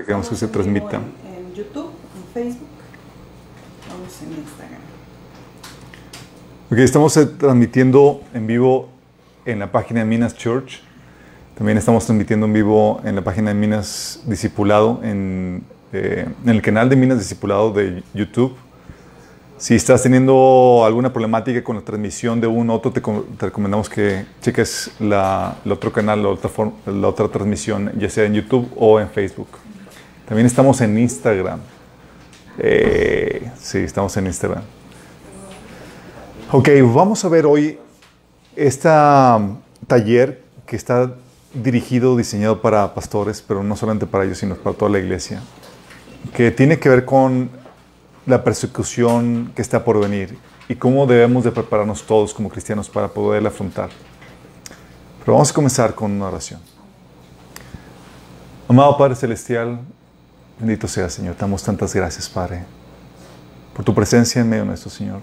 Queremos que se transmita. En, en YouTube, en Facebook, vamos en Instagram. Ok, estamos eh, transmitiendo en vivo en la página de Minas Church. También estamos transmitiendo en vivo en la página de Minas Discipulado, en, eh, en el canal de Minas Discipulado de YouTube. Si estás teniendo alguna problemática con la transmisión de un otro, te, co- te recomendamos que cheques la, el otro canal, la otra, form- la otra transmisión, ya sea en YouTube o en Facebook. También estamos en Instagram. Eh, sí, estamos en Instagram. Ok, vamos a ver hoy este taller que está dirigido, diseñado para pastores, pero no solamente para ellos, sino para toda la iglesia, que tiene que ver con la persecución que está por venir y cómo debemos de prepararnos todos como cristianos para poderla afrontar. Pero vamos a comenzar con una oración. Amado Padre Celestial, bendito sea Señor, te damos tantas gracias, Padre, por tu presencia en medio nuestro, Señor.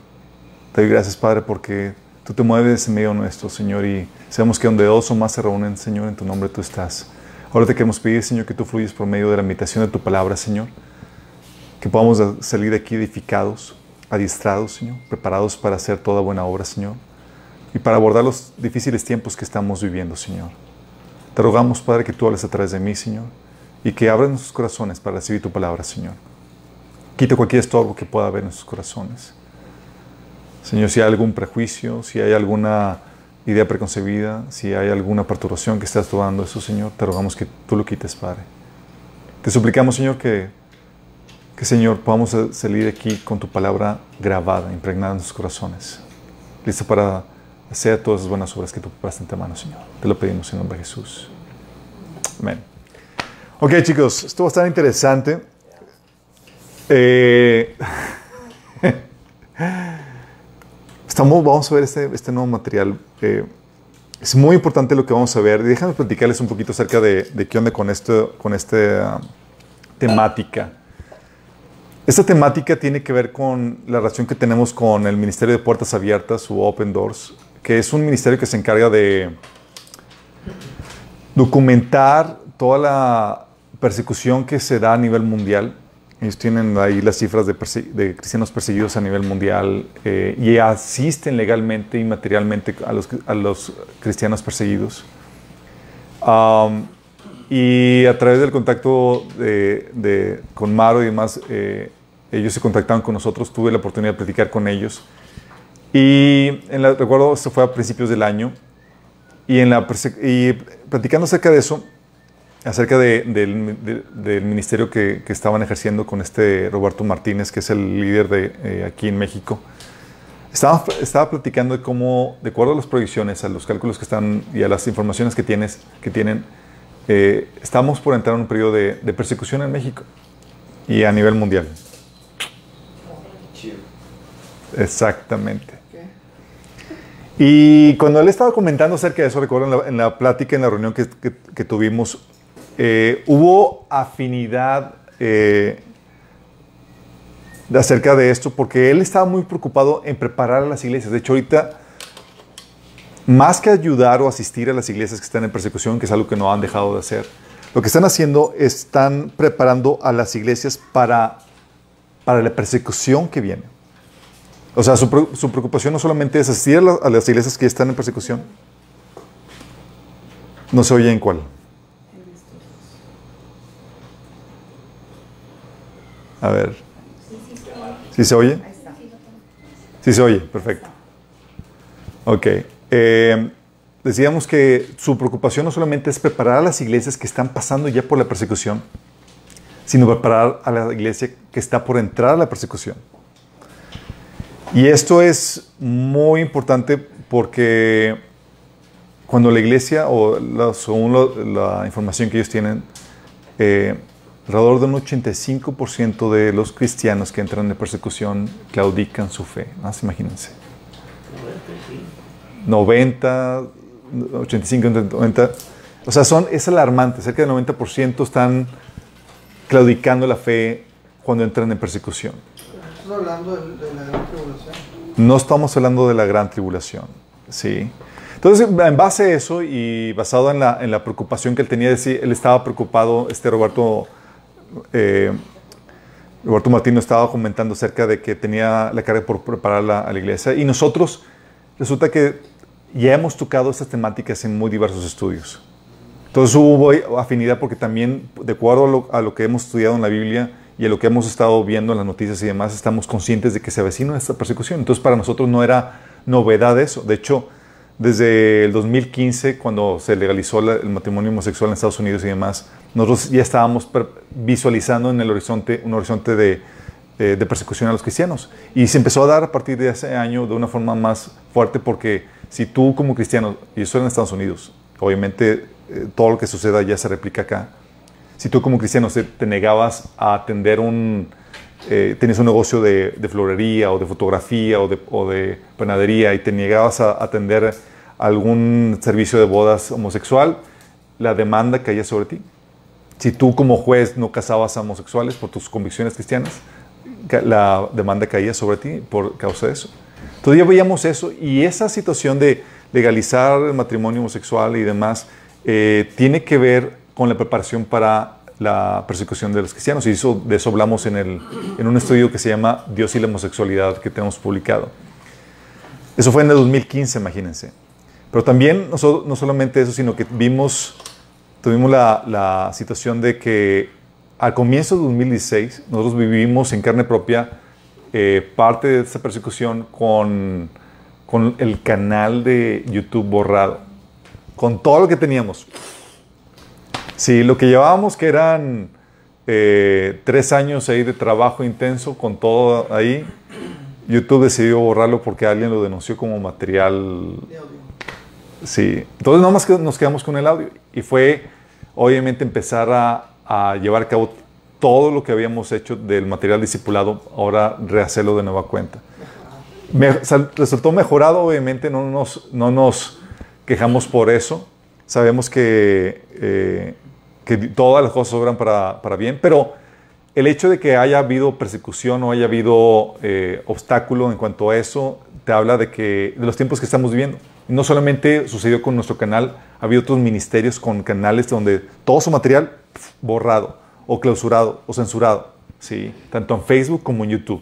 Te doy gracias, Padre, porque tú te mueves en medio nuestro, Señor, y sabemos que donde dos o más se reúnen, Señor, en tu nombre tú estás. Ahora te queremos pedir, Señor, que tú fluyes por medio de la meditación de tu palabra, Señor. Que podamos salir de aquí edificados, adiestrados, Señor, preparados para hacer toda buena obra, Señor, y para abordar los difíciles tiempos que estamos viviendo, Señor. Te rogamos, Padre, que tú hables a través de mí, Señor, y que abras nuestros corazones para recibir tu palabra, Señor. Quita cualquier estorbo que pueda haber en nuestros corazones. Señor, si hay algún prejuicio, si hay alguna idea preconcebida, si hay alguna perturbación que estás tomando eso, Señor, te rogamos que tú lo quites, Padre. Te suplicamos, Señor, que, que Señor, podamos salir de aquí con tu palabra grabada, impregnada en nuestros corazones, lista para hacer todas las buenas obras que tú preparaste en tu mano, Señor. Te lo pedimos en nombre de Jesús. Amén. Ok, chicos, esto va a estar interesante. Eh, Estamos, vamos a ver este, este nuevo material. Eh, es muy importante lo que vamos a ver. Déjame platicarles un poquito acerca de, de qué onda con, esto, con esta temática. Esta temática tiene que ver con la relación que tenemos con el Ministerio de Puertas Abiertas o Open Doors, que es un ministerio que se encarga de documentar toda la persecución que se da a nivel mundial. Ellos tienen ahí las cifras de, cristianos perseguidos a nivel mundial eh, y asisten legalmente y materialmente a los, cristianos perseguidos. Y a través del contacto con Maro y demás, eh, ellos se contactaron con nosotros, tuve la oportunidad de platicar con ellos. Y en la- recuerdo, esto fue a principios del año, y, en la, y platicando acerca de eso, acerca de- del, de- del ministerio que, que estaban ejerciendo con este Roberto Martínez, que es el líder de eh, aquí en México. Estaba, estaba platicando de cómo, de acuerdo a las proyecciones, a los cálculos que están y a las informaciones que, tienes, que tienen, eh, estamos por entrar en un periodo de, de persecución en México y a nivel mundial. Exactamente. Y cuando él estaba comentando acerca de eso, recuerdo en la, en la plática, en la reunión que, que- que tuvimos, eh, hubo afinidad eh, acerca de esto, porque él estaba muy preocupado en preparar a las iglesias. De hecho, ahorita, más que ayudar o asistir a las iglesias que están en persecución, que es algo que no han dejado de hacer, lo que están haciendo, están preparando a las iglesias para, para la persecución que viene. O sea, su, su preocupación no solamente es asistir a, a las iglesias que están en persecución. No se oye en cuál. A ver. ¿Sí se oye? Sí se oye, perfecto. Ok. Eh, decíamos que su preocupación no solamente es preparar a las iglesias que están pasando ya por la persecución, sino preparar a la iglesia que está por entrar a la persecución. Y esto es muy importante porque cuando la iglesia, o según la información que ellos tienen, eh, alrededor de un 85% de los cristianos que entran en persecución claudican su fe. Más imagínense. 90, 85, 90. O sea, son, es alarmante. Cerca del 90% están claudicando la fe cuando entran en persecución. Estás hablando de, de la gran tribulación. No estamos hablando de la gran tribulación, ¿sí? Entonces, en base a eso y basado en la, en la preocupación que él tenía, él estaba preocupado, este Roberto eh, Roberto Martino estaba comentando acerca de que tenía la carga por prepararla a la iglesia. Y nosotros, resulta que ya hemos tocado estas temáticas en muy diversos estudios. Entonces hubo afinidad porque también, de acuerdo a lo, a lo, que hemos estudiado en la Biblia y a lo que hemos estado viendo en las noticias y demás, estamos conscientes de que se avecina esta persecución. Entonces para nosotros no era novedad eso. De hecho, desde el 2015, cuando se legalizó el matrimonio homosexual en Estados Unidos y demás, nosotros ya estábamos visualizando en el horizonte un horizonte de, de, de, persecución a los cristianos. Y se empezó a dar a partir de ese año de una forma más fuerte porque si tú como cristiano, y eso en Estados Unidos, obviamente eh, todo lo que suceda ya se replica acá, si tú como cristiano te, te negabas a atender un, eh, tenías un negocio de, de, florería o de fotografía o de, o de, panadería y te negabas a atender algún servicio de bodas homosexual, la demanda caía sobre ti. Si tú como juez no casabas a homosexuales por tus convicciones cristianas, la demanda caía sobre ti por causa de eso. Ya veíamos eso y esa situación de legalizar el matrimonio homosexual y demás eh, tiene que ver con la preparación para la persecución de los cristianos. Y eso, de eso hablamos en, el, en un estudio que se llama Dios y la homosexualidad que tenemos publicado. Eso fue en el 2015, imagínense. Pero también, no, no solamente eso, sino que vimos, tuvimos la, la, situación de que al comienzo de 2016 nosotros vivimos en carne propia eh, parte de esta persecución con, con el canal de YouTube borrado, con todo lo que teníamos. Sí, lo que llevábamos que eran eh, tres años ahí de trabajo intenso con todo ahí, YouTube decidió borrarlo porque alguien lo denunció como material. Sí, entonces nada más que nos quedamos con el audio y fue obviamente empezar a, llevar a cabo todo lo que habíamos hecho del material discipulado, ahora rehacerlo de nueva cuenta. Resultó mejorado, obviamente, no nos, no nos quejamos por eso. Sabemos que, eh, que todas las cosas obran para, para, bien, pero el hecho de que haya habido persecución o haya habido eh, obstáculo en cuanto a eso, te habla de, que, de los tiempos que estamos viviendo. No solamente sucedió con nuestro canal, ha habido otros ministerios con canales donde todo su material borrado o clausurado o censurado, ¿sí? tanto en Facebook como en YouTube.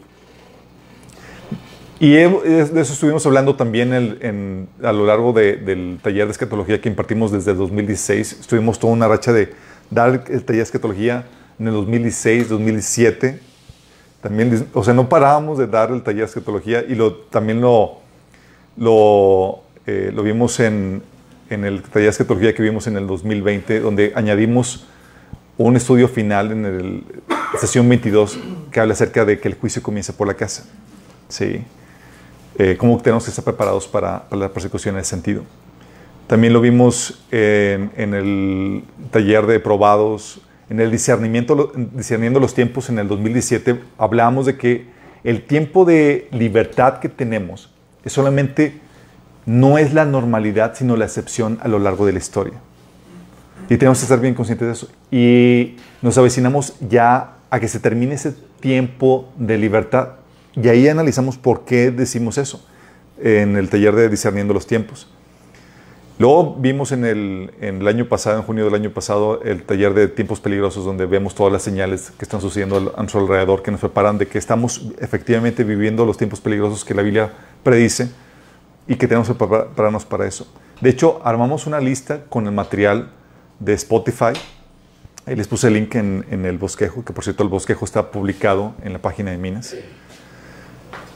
Y de eso estuvimos hablando también a lo largo de, del taller de escatología que impartimos desde el 2016. Estuvimos toda una racha de dar el taller de escatología en el 2016, 2017. También, o sea, no parábamos de dar el taller de escatología y lo, también lo, eh, lo vimos en, en el taller de escatología que vimos en el 2020, donde añadimos un estudio final en el sesión 22 que habla acerca de que el juicio comienza por la casa. Sí. Eh, cómo tenemos que estar preparados para, para, la persecución en ese sentido. También lo vimos en, en el taller de probados, en el discernimiento, discerniendo los tiempos en el 2017, hablamos de que el tiempo de libertad que tenemos es solamente, no es la normalidad, sino la excepción a lo largo de la historia. Y tenemos que estar bien conscientes de eso. Y nos avecinamos ya a que se termine ese tiempo de libertad. Y ahí analizamos por qué decimos eso en el taller de discerniendo los tiempos. Luego vimos en el, año pasado, en junio del año pasado, el taller de tiempos peligrosos, donde vemos todas las señales que están sucediendo a nuestro alrededor, que nos preparan de que estamos efectivamente viviendo los tiempos peligrosos que la Biblia predice y que tenemos que prepararnos para eso. De hecho, armamos una lista con el material de Spotify. Ahí les puse el link en, en, el bosquejo, que por cierto el bosquejo está publicado en la página de Minas.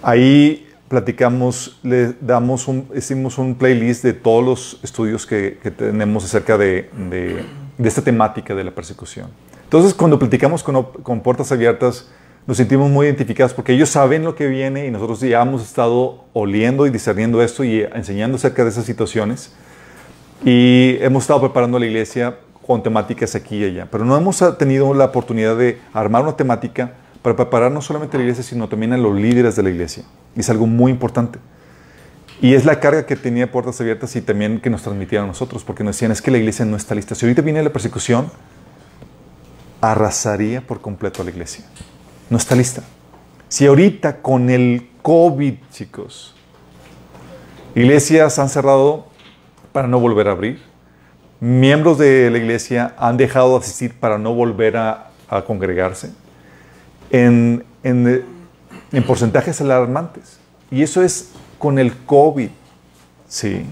Ahí platicamos, le damos un, hicimos un playlist de todos los estudios que, que tenemos acerca de, de, de, esta temática de la persecución. Entonces, cuando platicamos con, con Puertas Abiertas, nos sentimos muy identificados porque ellos saben lo que viene y nosotros ya hemos estado oliendo y discerniendo esto y enseñando acerca de esas situaciones. Y hemos estado preparando la iglesia con temáticas aquí y allá, pero no hemos tenido la oportunidad de armar una temática para preparar no solamente a la iglesia, sino también a los líderes de la iglesia. Es algo muy importante. Y es la carga que tenía Puertas Abiertas y también que nos transmitieron a nosotros, porque nos decían, es que la iglesia no está lista. Si ahorita viene la persecución, arrasaría por completo a la iglesia. No está lista. Si ahorita con el COVID, chicos, iglesias han cerrado para no volver a abrir, miembros de la iglesia han dejado de asistir para no volver a, congregarse en, en, en porcentajes alarmantes. Y eso es con el COVID. Sí.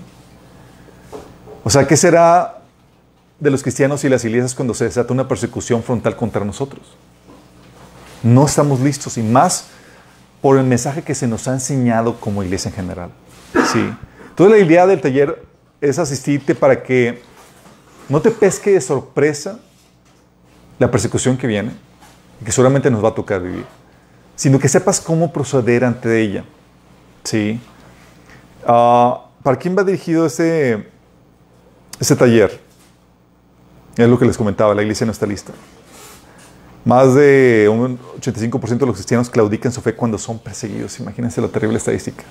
O sea, ¿qué será de los cristianos y las iglesias cuando se desata una persecución frontal contra nosotros? No estamos listos y más por el mensaje que se nos ha enseñado como iglesia en general. Sí. Entonces la idea del taller es asistirte para que no te pesque de sorpresa la persecución que viene, que solamente nos va a tocar vivir, sino que sepas cómo proceder ante ella. ¿Sí? Ah, ¿Para quién va dirigido ese, ese taller? Es lo que les comentaba, la iglesia no está lista. Más de un 85% de los cristianos claudican su fe cuando son perseguidos. Imagínense la terrible estadística.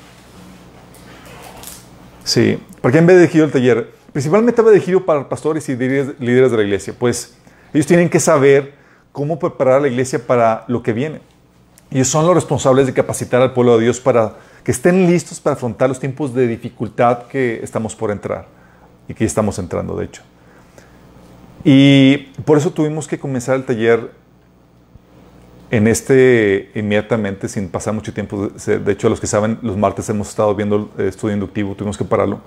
Sí. ¿Para quién va dirigido el taller? Principalmente va dirigido para pastores y líderes de la iglesia. Pues ellos tienen que saber cómo preparar a la iglesia para lo que viene. Ellos son los responsables de capacitar al pueblo de Dios para que estén listos para afrontar los tiempos de dificultad que estamos por entrar y que estamos entrando, de hecho. Y por eso tuvimos que comenzar el taller en este inmediatamente, sin pasar mucho tiempo. De hecho, los que saben, los martes hemos estado viendo el estudio inductivo, tuvimos que pararlo.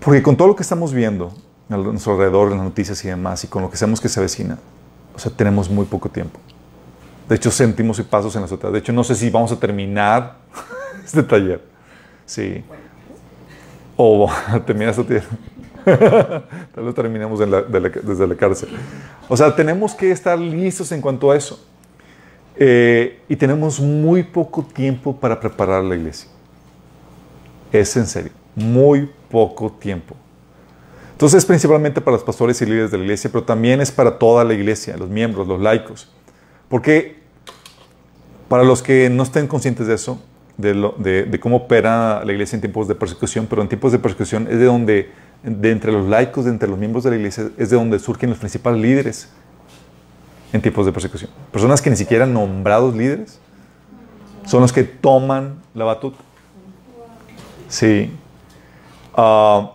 Porque con todo lo que estamos viendo a nuestro alrededor, en las noticias y demás, y con lo que sabemos que se avecina, o sea, tenemos muy poco tiempo. De hecho, sentimos y pasos en la sociedad. De hecho, no sé si vamos a terminar este taller. Sí. O terminar este taller. Tal vez terminemos desde la cárcel. O sea, tenemos que estar listos en cuanto a eso. Eh, y tenemos muy poco tiempo para preparar la iglesia. Es en serio. Muy poco tiempo. Entonces, es principalmente para los pastores y líderes de la iglesia, pero también es para toda la iglesia, los miembros, los laicos. Porque para los que no estén conscientes de eso, de, cómo opera la iglesia en tiempos de persecución, pero en tiempos de persecución es de donde, de entre los laicos, de entre los miembros de la iglesia, es de donde surgen los principales líderes en tiempos de persecución. Personas que ni siquiera nombrados líderes son los que toman la batuta. Sí. Ah,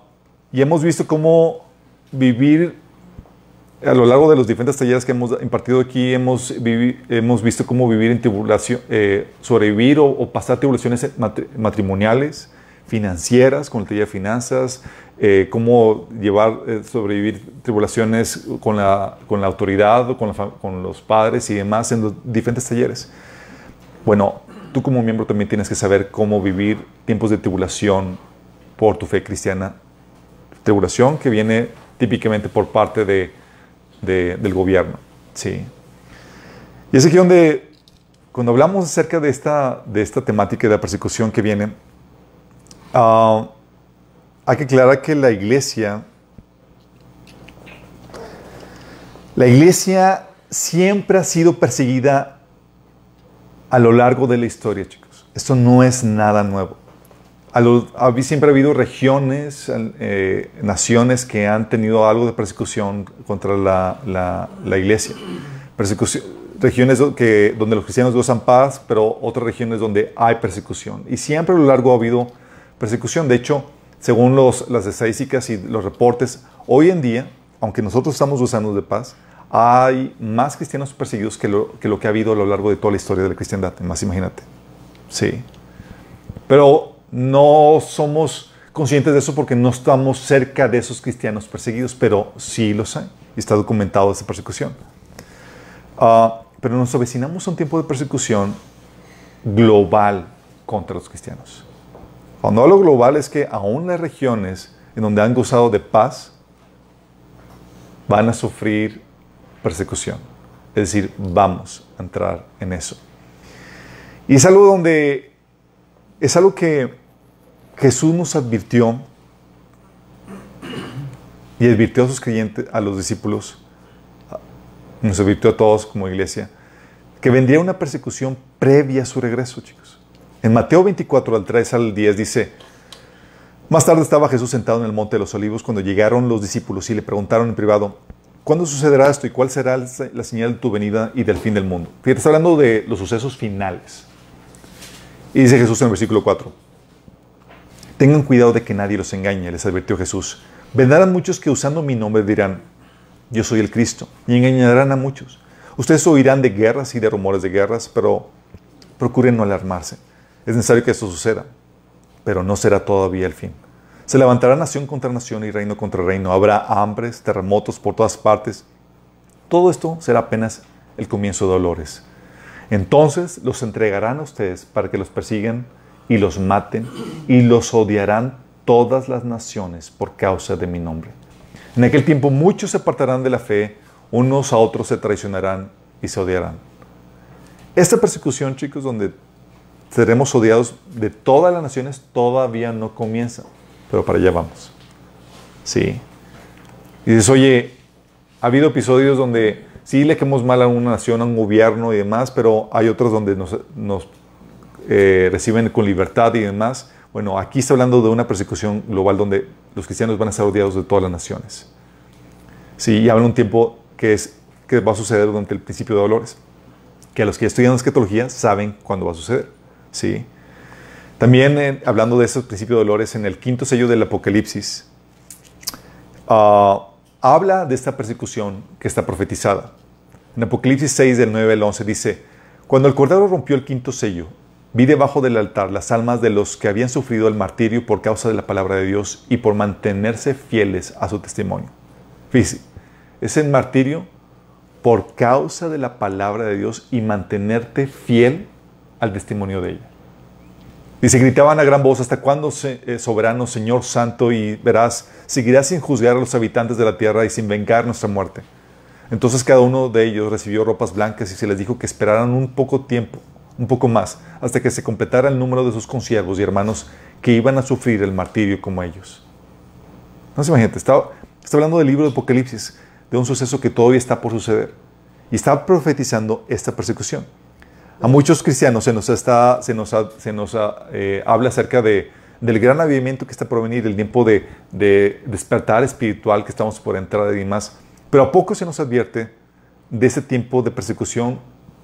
y hemos visto cómo vivir a lo largo de los diferentes talleres que hemos impartido aquí, hemos, hemos visto cómo vivir en tribulación, eh, sobrevivir o, pasar tribulaciones matrimoniales, financieras, con el taller de finanzas, eh, cómo llevar, eh, sobrevivir tribulaciones con la, con la autoridad, con, con los padres y demás en los diferentes talleres. Bueno, tú como miembro también tienes que saber cómo vivir tiempos de tribulación por tu fe cristiana. Tribulación que viene típicamente por parte de del gobierno. Sí. Y es aquí donde, cuando hablamos acerca de esta, de esta temática de la persecución que viene, ah, hay que aclarar que la iglesia, la iglesia siempre ha sido perseguida a lo largo de la historia, chicos. Esto no es nada nuevo siempre ha habido regiones, eh, naciones que han tenido algo de persecución contra la, iglesia. Regiones donde los cristianos gozan paz, pero otras regiones donde hay persecución. Y siempre a lo largo ha habido persecución. De hecho, según los, las estadísticas y los reportes, hoy en día, aunque nosotros estamos gozando de paz, hay más cristianos perseguidos que lo, que lo que ha habido a lo largo de toda la historia de la cristiandad. Más imagínate. Sí. Pero no somos conscientes de eso porque no estamos cerca de esos cristianos perseguidos, pero sí los hay está documentado esa persecución. Ah, pero nos avecinamos a un tiempo de persecución global contra los cristianos. Cuando hablo global es que aún las regiones en donde han gozado de paz van a sufrir persecución. Es decir, vamos a entrar en eso. Y es algo donde es algo que Jesús nos advirtió y advirtió a sus creyentes, a los discípulos, nos advirtió a todos como iglesia, que vendría una persecución previa a su regreso, chicos. En Mateo 24, al 3 al 10 dice, más tarde estaba Jesús sentado en el monte de los olivos cuando llegaron los discípulos y le preguntaron en privado, ¿cuándo sucederá esto y cuál será la señal de tu venida y del fin del mundo? Fíjate, está hablando de los sucesos finales. Y dice Jesús en el versículo 4, tengan cuidado de que nadie los engañe, les advirtió Jesús. Vendrán muchos que usando mi nombre dirán, yo soy el Cristo, y engañarán a muchos. Ustedes oirán de guerras y de rumores de guerras, pero procuren no alarmarse. Es necesario que esto suceda, pero no será todavía el fin. Se levantará nación contra nación y reino contra reino. Habrá hambres, terremotos por todas partes. Todo esto será apenas el comienzo de dolores. Entonces los entregarán a ustedes para que los persigan y los maten y los odiarán todas las naciones por causa de mi nombre. En aquel tiempo muchos se apartarán de la fe, unos a otros se traicionarán y se odiarán. Esta persecución, chicos, donde seremos odiados de todas las naciones, todavía no comienza, pero para allá vamos. Sí. Y dices, oye, ha habido episodios donde sí le quemamos mal a una nación, a un gobierno y demás, pero hay otros donde nos, nos eh, reciben con libertad y demás. Bueno, aquí está hablando de una persecución global donde los cristianos van a ser odiados de todas las naciones. Sí, y habla un tiempo que, es, que va a suceder durante el principio de dolores, que los que estudian escatología saben cuándo va a suceder. Sí. También eh, hablando de ese principio de dolores, en el quinto sello del Apocalipsis, ah, habla de esta persecución que está profetizada. En Apocalipsis 6, del 9 al 11, dice, Cuando el Cordero rompió el quinto sello, Vi debajo del altar las almas de los que habían sufrido el martirio por causa de la palabra de Dios y por mantenerse fieles a su testimonio. Fíjese, es el martirio por causa de la palabra de Dios y mantenerte fiel al testimonio de ella. Dice, gritaban a gran voz, ¿hasta cuándo, eh, soberano Señor Santo, y verás, seguirás sin juzgar a los habitantes de la tierra y sin vengar nuestra muerte? Entonces cada uno de ellos recibió ropas blancas y se les dijo que esperaran un poco tiempo un poco más, hasta que se completara el número de sus consiervos y hermanos que iban a sufrir el martirio como ellos. No se imagínate, está, está hablando del libro de Apocalipsis, de un suceso que todavía está por suceder. Y está profetizando esta persecución. A muchos cristianos se nos, está, se nos, se nos eh, habla acerca de, del gran avivamiento que está por venir, el tiempo de, de, despertar espiritual que estamos por entrar y demás. Pero a poco se nos advierte de ese tiempo de persecución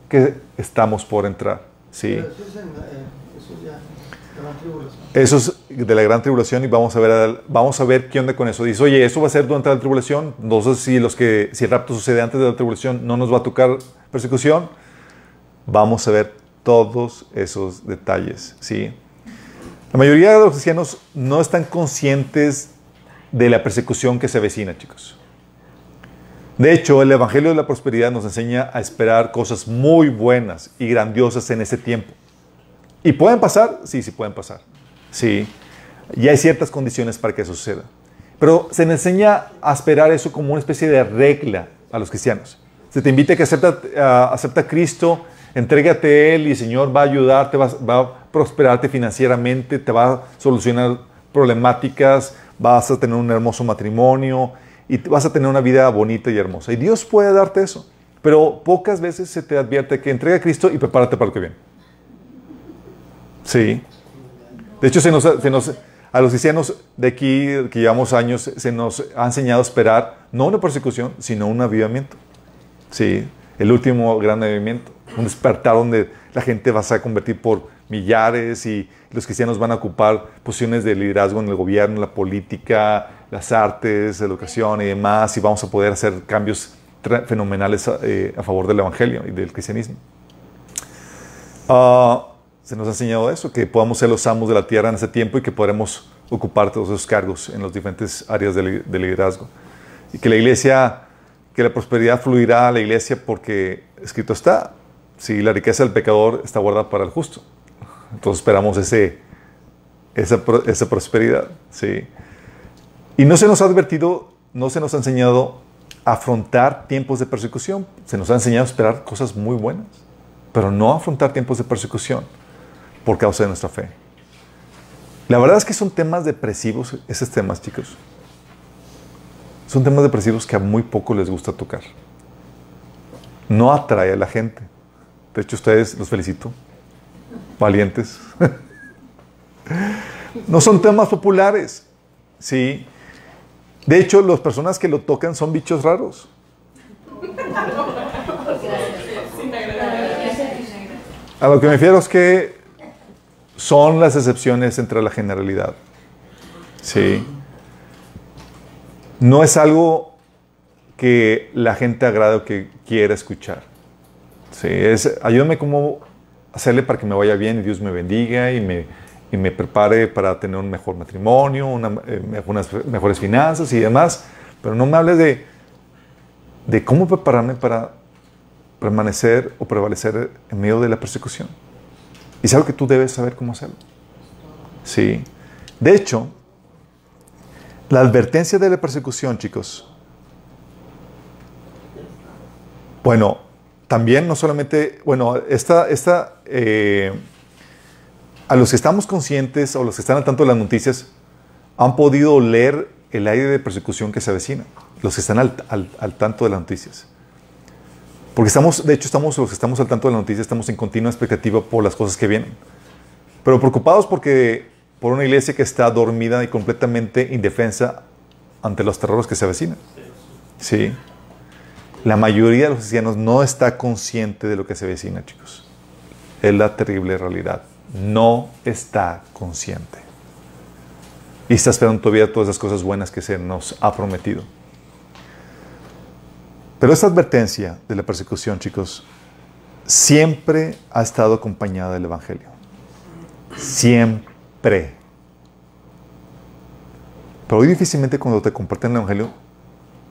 que estamos por entrar. ¿sí? Eso es, en, eso es ya la gran tribulación. Eso es de la gran tribulación y vamos a ver, vamos a ver qué onda con eso. Dice, oye, eso va a ser durante la tribulación. Entonces, si, los que, si el rapto sucede antes de la tribulación, no nos va a tocar persecución. Vamos a ver todos esos detalles. ¿sí? La mayoría de los cristianos no están conscientes de la persecución que se avecina, chicos. De hecho, el Evangelio de la Prosperidad nos enseña a esperar cosas muy buenas y grandiosas en ese tiempo. ¿Y pueden pasar? Sí, sí pueden pasar. Sí. Y hay ciertas condiciones para que suceda. Pero se nos enseña a esperar eso como una especie de regla a los cristianos. Se te invita a que acepta, acepta a Cristo, entrégate a Él y el Señor va a ayudarte, va, a prosperarte financieramente, te va a solucionar problemáticas, vas a tener un hermoso matrimonio, y vas a tener una vida bonita y hermosa. Y Dios puede darte eso. Pero pocas veces se te advierte que entrega a Cristo y prepárate para lo que viene. Sí. De hecho, se nos, a los cristianos de aquí, que llevamos años, se nos ha enseñado a esperar no una persecución, sino un avivamiento. Sí, el último gran avivamiento. Un despertar donde la gente va a convertir por millares y los cristianos van a ocupar posiciones de liderazgo en el gobierno, la política, las artes, la educación y demás, y vamos a poder hacer cambios fenomenales eh, a, favor del Evangelio y del cristianismo. Ah, se nos ha enseñado eso, que podamos ser los amos de la tierra en ese tiempo y que podremos ocupar todos esos cargos en las diferentes áreas de, liderazgo. Y que la iglesia, que la prosperidad fluirá a la iglesia porque escrito está, si la riqueza del pecador está guardada para el justo. Entonces esperamos ese, esa, esa prosperidad. ¿sí? Y no se nos ha advertido, no se nos ha enseñado a afrontar tiempos de persecución. Se nos ha enseñado a esperar cosas muy buenas, pero no afrontar tiempos de persecución por causa de nuestra fe. La verdad es que son temas depresivos, esos temas, chicos. Son temas depresivos que a muy poco les gusta tocar. No atrae a la gente. De hecho, ustedes los felicito valientes. no son temas populares, ¿sí? De hecho, las personas que lo tocan son bichos raros. A lo que me refiero es que son las excepciones entre la generalidad. Sí. No es algo que la gente agrade o que quiera escuchar. Sí, es, ayúdame cómo hacerle para que me vaya bien y Dios me bendiga y me, y me prepare para tener un mejor matrimonio, una, eh, unas mejores finanzas y demás. Pero no me hables de, de cómo prepararme para permanecer o prevalecer en medio de la persecución. Y es algo que tú debes saber cómo hacerlo. Sí. De hecho, la advertencia de la persecución, chicos, bueno, también no solamente, bueno, esta, esta eh, a los que estamos conscientes o los que están al tanto de las noticias, han podido leer el aire de persecución que se avecina, los que están al, al, al tanto de las noticias. Porque estamos, de hecho, estamos, los que estamos al tanto de las noticias, estamos en continua expectativa por las cosas que vienen. Pero preocupados porque, por una iglesia que está dormida y completamente indefensa ante los terrores que se avecinan. Sí. La mayoría de los cristianos no está consciente de lo que se avecina, chicos. Es la terrible realidad. No está consciente. Y está esperando todavía todas las cosas buenas que se nos ha prometido. Pero esta advertencia de la persecución, chicos, siempre ha estado acompañada del Evangelio. Siempre. Pero hoy difícilmente cuando te comparten el Evangelio,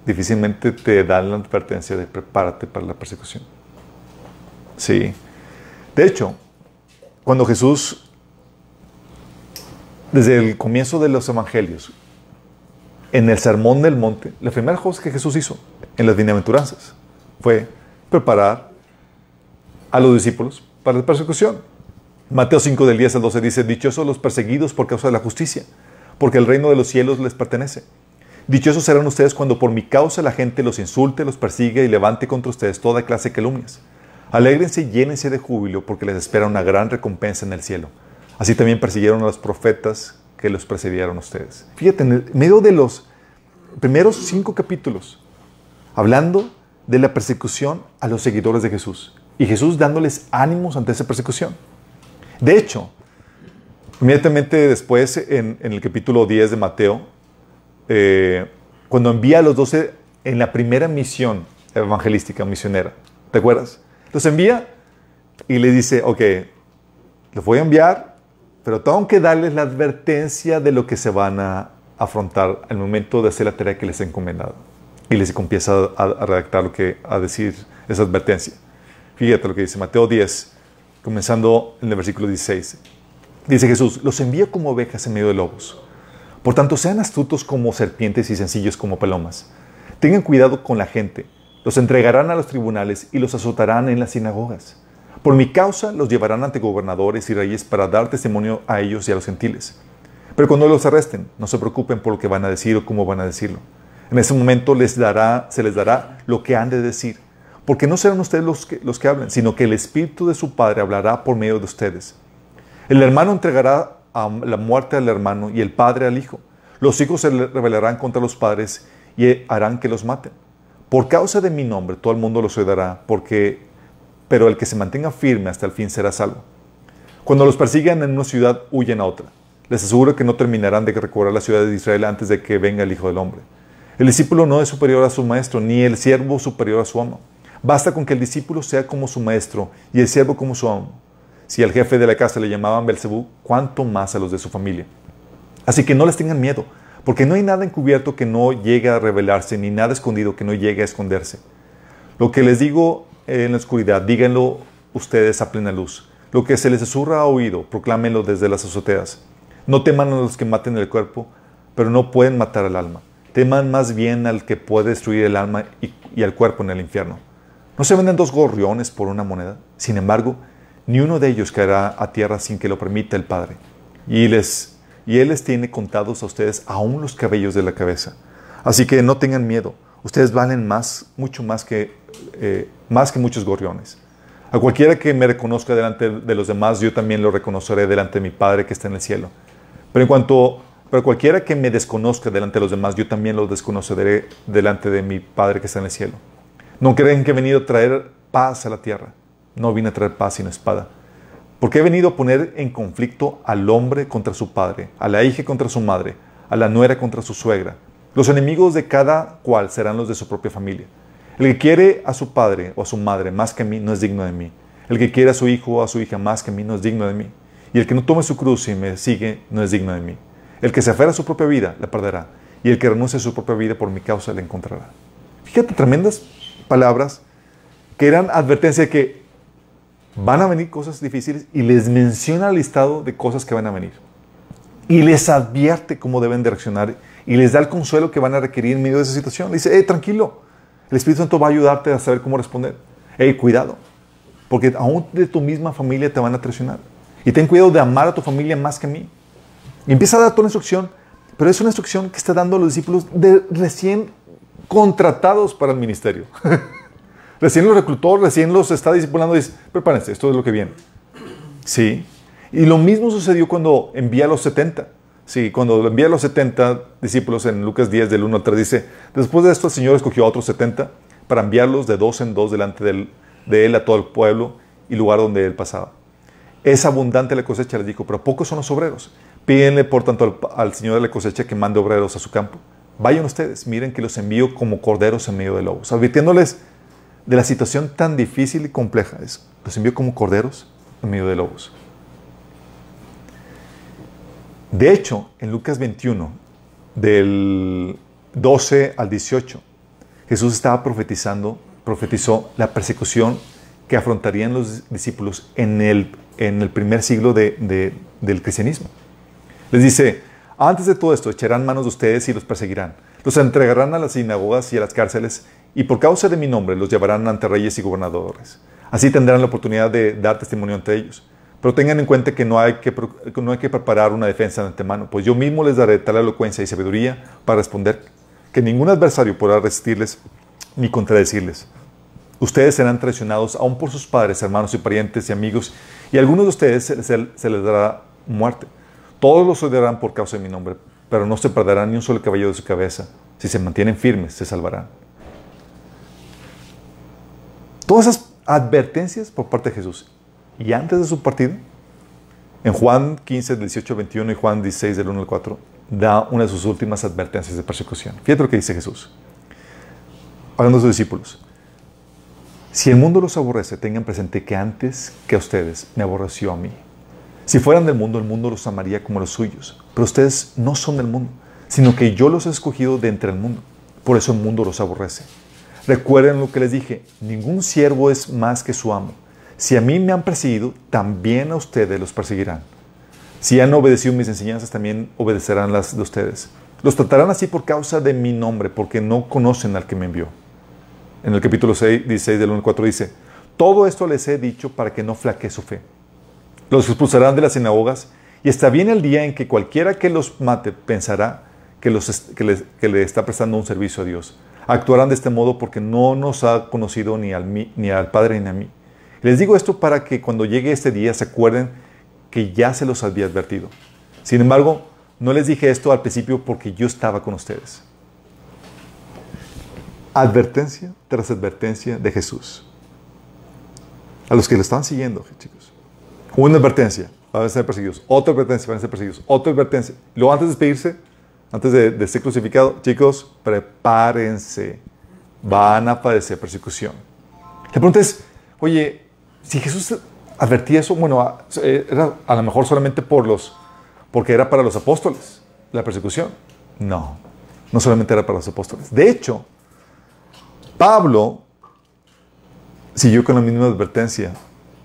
difícilmente te dan la advertencia de prepárate para la persecución. Sí. De hecho, cuando Jesús, desde el comienzo de los Evangelios, en el Sermón del Monte, la primera cosa que Jesús hizo en las bienaventuranzas fue preparar a los discípulos para la persecución. Mateo 5 del 10 al 12 dice, dichosos los perseguidos por causa de la justicia, porque el reino de los cielos les pertenece. Dichosos serán ustedes cuando por mi causa la gente los insulte, los persigue y levante contra ustedes toda clase de calumnias. Alégrense y llénense de júbilo porque les espera una gran recompensa en el cielo. Así también persiguieron a los profetas que los precedieron ustedes. Fíjate, en medio de los primeros cinco capítulos, hablando de la persecución a los seguidores de Jesús y Jesús dándoles ánimos ante esa persecución. De hecho, inmediatamente después, en, el capítulo 10 de Mateo, eh, cuando envía a los doce en la primera misión evangelística, misionera, ¿te acuerdas? Los envía y le dice, ok, los voy a enviar, pero tengo que darles la advertencia de lo que se van a afrontar al momento de hacer la tarea que les he encomendado. Y les empieza a, a redactar lo que, a decir esa advertencia. Fíjate lo que dice Mateo 10, comenzando en el versículo 16. Dice Jesús, los envío como ovejas en medio de lobos. Por tanto, sean astutos como serpientes y sencillos como palomas. Tengan cuidado con la gente. Los entregarán a los tribunales y los azotarán en las sinagogas. Por mi causa los llevarán ante gobernadores y reyes para dar testimonio a ellos y a los gentiles. Pero cuando los arresten, no se preocupen por lo que van a decir o cómo van a decirlo. En ese momento se les dará lo que han de decir. Porque no serán ustedes los que, los que hablen, sino que el Espíritu de su Padre hablará por medio de ustedes. El hermano entregará a la muerte al hermano y el padre al hijo. Los hijos se rebelarán contra los padres y harán que los maten. Por causa de mi nombre todo el mundo los odiará, porque pero el que se mantenga firme hasta el fin será salvo. Cuando los persigan en una ciudad, huyen a otra. Les aseguro que no terminarán de recobrar la ciudad de Israel antes de que venga el Hijo del Hombre. El discípulo no es superior a su maestro, ni el siervo superior a su amo. Basta con que el discípulo sea como su maestro y el siervo como su amo. Si al jefe de la casa le llamaban Belcebú, cuánto más a los de su familia. Así que no les tengan miedo, porque no hay nada encubierto que no llegue a revelarse, ni nada escondido que no llegue a esconderse. Lo que les digo en la oscuridad, díganlo ustedes a plena luz. Lo que se les susurra a oído, proclámenlo desde las azoteas. No teman a los que maten el cuerpo, pero no pueden matar al alma. Teman más bien al que puede destruir el alma y, y al cuerpo en el infierno. ¿No se venden dos gorriones por una moneda? Sin embargo, ni uno de ellos caerá a tierra sin que lo permita el Padre. Y, les, y Él les tiene contados a ustedes aún los cabellos de la cabeza. Así que no tengan miedo. Ustedes valen más, mucho más que, eh, más que muchos gorriones. A cualquiera que me reconozca delante de los demás, yo también lo reconoceré delante de mi Padre que está en el cielo. Pero en cuanto, pero cualquiera que me desconozca delante de los demás, yo también lo desconoceré delante de mi Padre que está en el cielo. ¿No creen que he venido a traer paz a la tierra? No vine a traer paz sino espada. Porque he venido a poner en conflicto al hombre contra su padre, a la hija contra su madre, a la nuera contra su suegra. Los enemigos de cada cual serán los de su propia familia. El que quiere a su padre o a su madre más que a mí no es digno de mí. El que quiere a su hijo o a su hija más que a mí no es digno de mí. Y el que no tome su cruz y me sigue no es digno de mí. El que se aferra a su propia vida la perderá. Y el que renuncia a su propia vida por mi causa la encontrará. Fíjate, tremendas palabras que eran advertencia de que van a venir cosas difíciles y les menciona el listado de cosas que van a venir. Y les advierte cómo deben de reaccionar y les da el consuelo que van a requerir en medio de esa situación. Le dice, hey, tranquilo, el Espíritu Santo va a ayudarte a saber cómo responder. Hey, cuidado, porque aún de tu misma familia te van a traicionar. Y ten cuidado de amar a tu familia más que a mí. Y empieza a dar toda una instrucción, pero es una instrucción que está dando a los discípulos de recién contratados para el ministerio. recién los reclutó, recién los está discipulando y dice, prepárense, esto es lo que viene. Sí. Y lo mismo sucedió cuando envía a los 70. Sí, cuando envía a los 70 discípulos en Lucas 10 del 1 al 3 dice, después de esto el Señor escogió a otros 70 para enviarlos de dos en dos delante de él a todo el pueblo y lugar donde él pasaba. Es abundante la cosecha, les dijo, pero pocos son los obreros. Pídenle, por tanto, al, al, Señor de la cosecha que mande obreros a su campo. Vayan ustedes, miren que los envío como corderos en medio de lobos, advirtiéndoles de la situación tan difícil y compleja. Los envío como corderos en medio de lobos. De hecho, en Lucas 21, del 12 al 18, Jesús estaba profetizando, profetizó la persecución que afrontarían los discípulos en el, en el primer siglo de, de, del cristianismo. Les dice, antes de todo esto, echarán manos de ustedes y los perseguirán. Los entregarán a las sinagogas y a las cárceles, y por causa de mi nombre los llevarán ante reyes y gobernadores. Así tendrán la oportunidad de dar testimonio ante ellos. Pero tengan en cuenta que no hay que, preparar una defensa de antemano, pues yo mismo les daré tal elocuencia y sabiduría para responder que ningún adversario podrá resistirles ni contradecirles. Ustedes serán traicionados aún por sus padres, hermanos y parientes y amigos, y a algunos de ustedes se, les dará muerte. Todos los odiarán por causa de mi nombre, pero no se perderá ni un solo cabello de su cabeza. Si se mantienen firmes, se salvarán. Todas esas advertencias por parte de Jesús. Y antes de su partida, en Juan 15, 18, 21 y Juan 16, del 1 al 4, da una de sus últimas advertencias de persecución. Fíjate lo que dice Jesús. Hablando de sus discípulos. Si el mundo los aborrece, tengan presente que antes que a ustedes me aborreció a mí. Si fueran del mundo, el mundo los amaría como los suyos. Pero ustedes no son del mundo, sino que yo los he escogido de entre el mundo. Por eso el mundo los aborrece. Recuerden lo que les dije, ningún siervo es más que su amo. Si a mí me han perseguido, también a ustedes los perseguirán. Si han obedecido mis enseñanzas, también obedecerán las de ustedes. Los tratarán así por causa de mi nombre, porque no conocen al que me envió. En el capítulo 6, 16 del 1 al 4 dice, todo esto les he dicho para que no flaquee su fe. Los expulsarán de las sinagogas y está bien el día en que cualquiera que los mate pensará que, que, les, que le está prestando un servicio a Dios. Actuarán de este modo porque no nos ha conocido ni al, ni al Padre ni a mí. Les digo esto para que cuando llegue este día se acuerden que ya se los había advertido. Sin embargo, no les dije esto al principio porque yo estaba con ustedes. Advertencia tras advertencia de Jesús. A los que lo estaban siguiendo, chicos. Una advertencia, van a ser perseguidos. Otra advertencia, van a ser perseguidos. Otra advertencia. Luego, antes de despedirse, antes de, ser crucificado, chicos, prepárense. Van a padecer persecución. La pregunta es, oye, si Jesús advertía eso, bueno, era a lo mejor solamente por los, porque era para los apóstoles, la persecución. No, no solamente era para los apóstoles. De hecho, Pablo siguió con la misma advertencia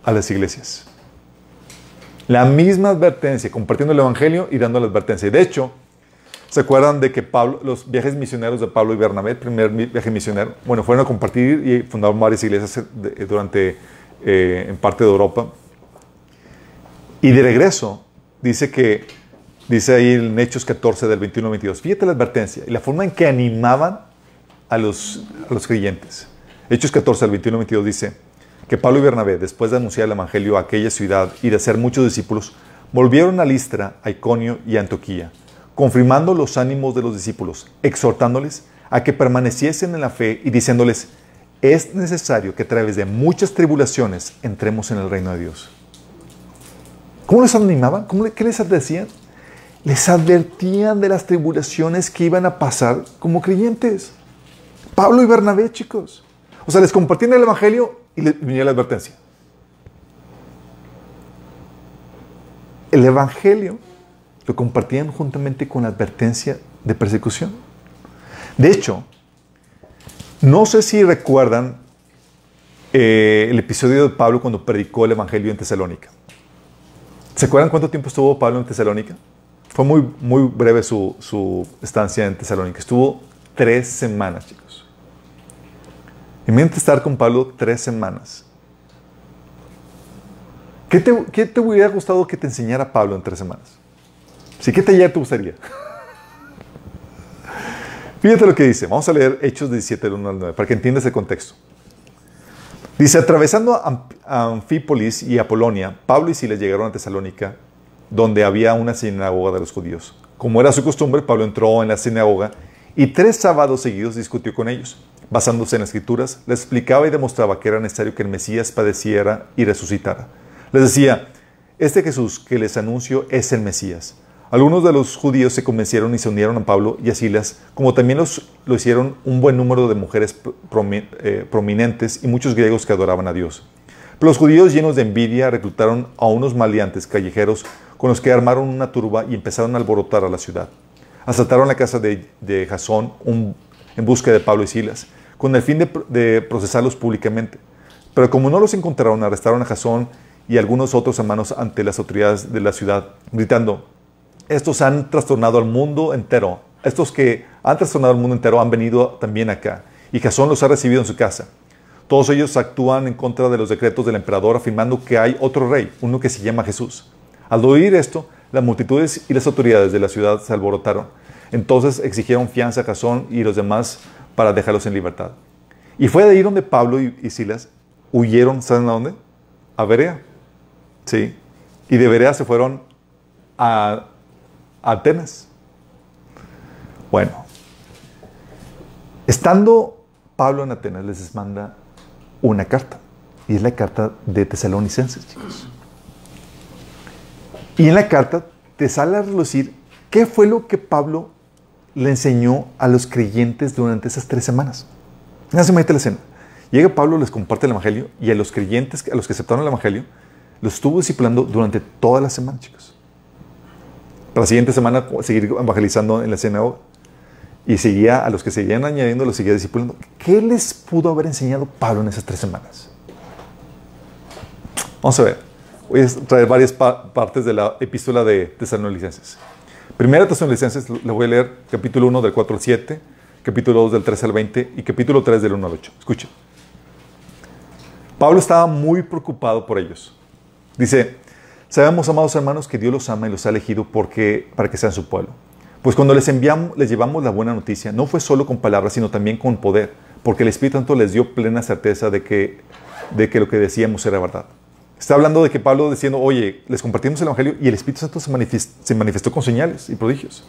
a las iglesias. La misma advertencia, compartiendo el Evangelio y dando la advertencia. De hecho, ¿se acuerdan de que los viajes misioneros de Pablo y Bernabé, primer viaje misionero, bueno, fueron a compartir y fundaron varias iglesias durante, eh, en parte de Europa? Y de regreso, dice que, dice ahí en Hechos 14 del 21 al 22, fíjate la advertencia y la forma en que animaban a los, a los creyentes. Hechos 14 al 21 al 22 dice que Pablo y Bernabé, después de anunciar el Evangelio a aquella ciudad y de hacer muchos discípulos, volvieron a Listra, a Iconio y a Antioquía, confirmando los ánimos de los discípulos, exhortándoles a que permaneciesen en la fe y diciéndoles, es necesario que a través de muchas tribulaciones entremos en el reino de Dios. ¿Cómo les animaban? ¿Cómo, ¿Qué les decían? Les advertían de las tribulaciones que iban a pasar como creyentes. Pablo y Bernabé, chicos. O sea, les compartían el Evangelio y les venía la advertencia. El Evangelio compartían juntamente con la advertencia de persecución. De hecho, no sé si recuerdan eh, el episodio de Pablo cuando predicó el Evangelio en Tesalónica. ¿Se acuerdan cuánto tiempo estuvo Pablo en Tesalónica? Fue muy, muy breve su, su estancia en Tesalónica. Estuvo tres semanas, chicos. Imagínate estar con Pablo tres semanas. ¿Qué te, ¿Qué te, hubiera gustado que te enseñara Pablo en tres semanas? ¿Qué taller te gustaría? Fíjate lo que dice. Vamos a leer Hechos 17, del 1 al 9, para que entiendas el contexto. Dice, atravesando Anfípolis y Apolonia, Pablo y Silas llegaron a Tesalónica, donde había una sinagoga de los judíos. Como era su costumbre, Pablo entró en la sinagoga y tres sábados seguidos discutió con ellos. Basándose en las escrituras, les explicaba y demostraba que era necesario que el Mesías padeciera y resucitara. Les decía, este Jesús que les anuncio es el Mesías. Algunos de los judíos se convencieron y se unieron a Pablo y a Silas, como también los, lo hicieron un buen número de mujeres eh, prominentes y muchos griegos que adoraban a Dios. Pero los judíos llenos de envidia reclutaron a unos maleantes callejeros con los que armaron una turba y empezaron a alborotar a la ciudad. Asaltaron la casa de, Jasón en busca de Pablo y Silas, con el fin de, de procesarlos públicamente. Pero como no los encontraron, arrestaron a Jasón y algunos otros hermanos ante las autoridades de la ciudad, gritando, estos han trastornado al mundo entero. Estos que han trastornado al mundo entero han venido también acá. Y Jasón los ha recibido en su casa. Todos ellos actúan en contra de los decretos del emperador, afirmando que hay otro rey, uno que se llama Jesús. Al oír esto, las multitudes y las autoridades de la ciudad se alborotaron. Entonces exigieron fianza a Jasón y los demás para dejarlos en libertad. Y fue de ahí donde Pablo y, Silas huyeron, ¿saben a dónde? A Berea. Sí. Y de Berea se fueron a Atenas. Bueno, estando Pablo en Atenas, les manda una carta. Y es la carta de Tesalonicenses, chicos. Y en la carta te sale a relucir qué fue lo que Pablo le enseñó a los creyentes durante esas tres semanas. No se mete la escena. Llega Pablo, les comparte el Evangelio y a los creyentes, a los que aceptaron el Evangelio, los estuvo disciplinando durante toda la semana, chicos la siguiente semana seguir evangelizando en la sinagoga. Y seguía, a los que seguían añadiendo, los seguía discipulando. ¿Qué les pudo haber enseñado Pablo en esas tres semanas? Vamos a ver. Voy a traer varias partes de la epístola de Tesalonicenses. Primera Tesalonicenses, le voy a leer capítulo 1 del 4 al 7, capítulo 2 del 13 al 20 y capítulo 3 del 1 al 8. Escuchen. Pablo estaba muy preocupado por ellos. Dice, Sabemos, amados hermanos, que Dios los ama y los ha elegido porque, para que sean su pueblo. Pues cuando les enviamos, les llevamos la buena noticia, no fue solo con palabras, sino también con poder, porque el Espíritu Santo les dio plena certeza de que, de que lo que decíamos era verdad. Está hablando de que Pablo diciendo, oye, les compartimos el Evangelio y el Espíritu Santo se manifestó, con señales y prodigios.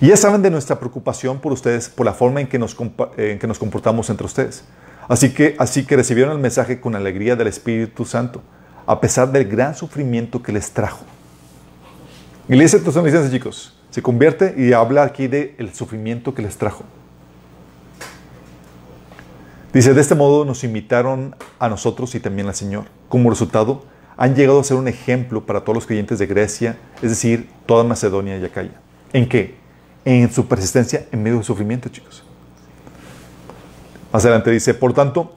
Y ya saben de nuestra preocupación por ustedes, por la forma en que nos, en que nos comportamos entre ustedes. Así que, así que recibieron el mensaje con alegría del Espíritu Santo a pesar del gran sufrimiento que les trajo. Iglesia Tesalonicenses, chicos, se convierte y habla aquí del sufrimiento que les trajo. Dice, de este modo nos invitaron a nosotros y también al Señor. Como resultado, han llegado a ser un ejemplo para todos los creyentes de Grecia, es decir, toda Macedonia y Acaya. ¿En qué? En su persistencia en medio del sufrimiento, chicos. Más adelante dice, por tanto,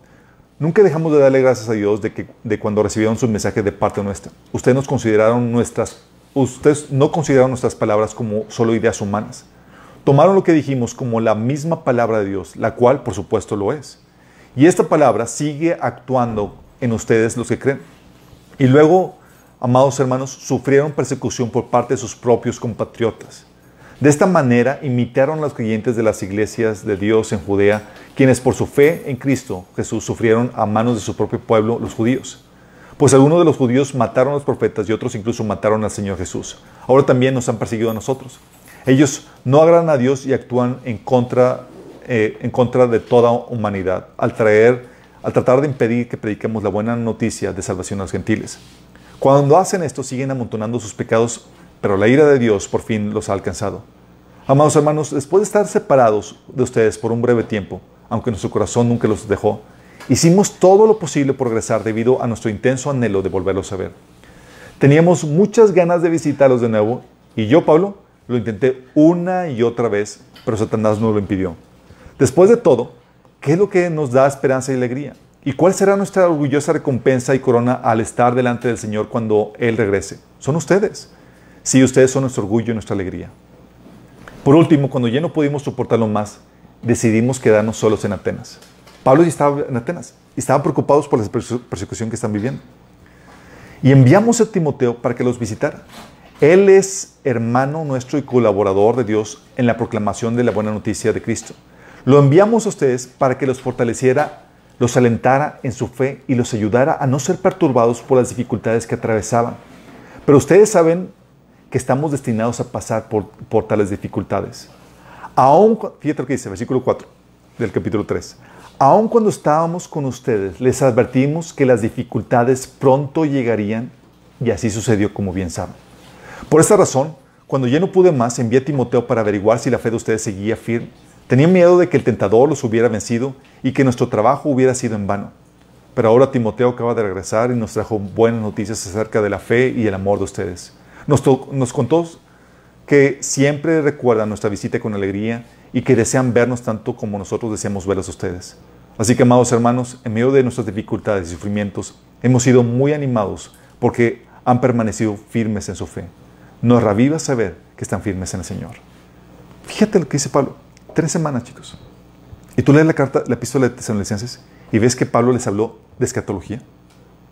Nunca dejamos de darle gracias a Dios de, que, de cuando recibieron su mensaje de parte nuestra. Ustedes, nos consideraron nuestras, ustedes no consideraron nuestras palabras como solo ideas humanas. Tomaron lo que dijimos como la misma palabra de Dios, la cual por supuesto lo es. Y esta palabra sigue actuando en ustedes los que creen. Y luego, amados hermanos, sufrieron persecución por parte de sus propios compatriotas. De esta manera imitaron los creyentes de las iglesias de Dios en Judea, quienes por su fe en Cristo Jesús sufrieron a manos de su propio pueblo, los judíos. Pues algunos de los judíos mataron a los profetas y otros incluso mataron al Señor Jesús. Ahora también nos han perseguido a nosotros. Ellos no agradan a Dios y actúan en contra, eh, en contra de toda humanidad al, traer, al tratar de impedir que prediquemos la buena noticia de salvación a los gentiles. Cuando hacen esto siguen amontonando sus pecados pero la ira de Dios por fin los ha alcanzado. Amados hermanos, después de estar separados de ustedes por un breve tiempo, aunque nuestro corazón nunca los dejó. Hicimos todo lo posible por regresar debido a nuestro intenso anhelo de volverlos a ver. Teníamos muchas ganas de visitarlos de nuevo y yo, Pablo, lo intenté una y otra vez, pero Satanás no lo impidió. Después de todo, ¿qué es lo que nos da esperanza y alegría? ¿Y cuál será nuestra orgullosa recompensa y corona al estar delante del Señor cuando Él regrese? Son ustedes. Sí, ustedes son nuestro orgullo y nuestra alegría. Por último, cuando ya no pudimos soportarlo más, decidimos quedarnos solos en Atenas. Pablo ya estaba en Atenas y estaban preocupados por la persecución que están viviendo. Y enviamos a Timoteo para que los visitara. Él es hermano nuestro y colaborador de Dios en la proclamación de la buena noticia de Cristo. Lo enviamos a ustedes para que los fortaleciera, los alentara en su fe y los ayudara a no ser perturbados por las dificultades que atravesaban. Pero ustedes saben que estamos destinados a pasar por, por tales dificultades. Aún, fíjate lo que dice, versículo 4 del capítulo 3. Aun cuando estábamos con ustedes, les advertimos que las dificultades pronto llegarían y así sucedió como bien saben. Por esta razón, cuando ya no pude más, envié a Timoteo para averiguar si la fe de ustedes seguía firme. Tenía miedo de que el tentador los hubiera vencido y que nuestro trabajo hubiera sido en vano. Pero ahora Timoteo acaba de regresar y nos trajo buenas noticias acerca de la fe y el amor de ustedes. Nos, contó que siempre recuerdan nuestra visita con alegría y que desean vernos tanto como nosotros deseamos verlos a ustedes. Así que, amados hermanos, en medio de nuestras dificultades y sufrimientos, hemos sido muy animados porque han permanecido firmes en su fe. Nos reviva saber que están firmes en el Señor. Fíjate lo que dice Pablo. Tres semanas, chicos. Y tú lees la carta, la epístola de Tesalonicenses y ves que Pablo les habló de escatología,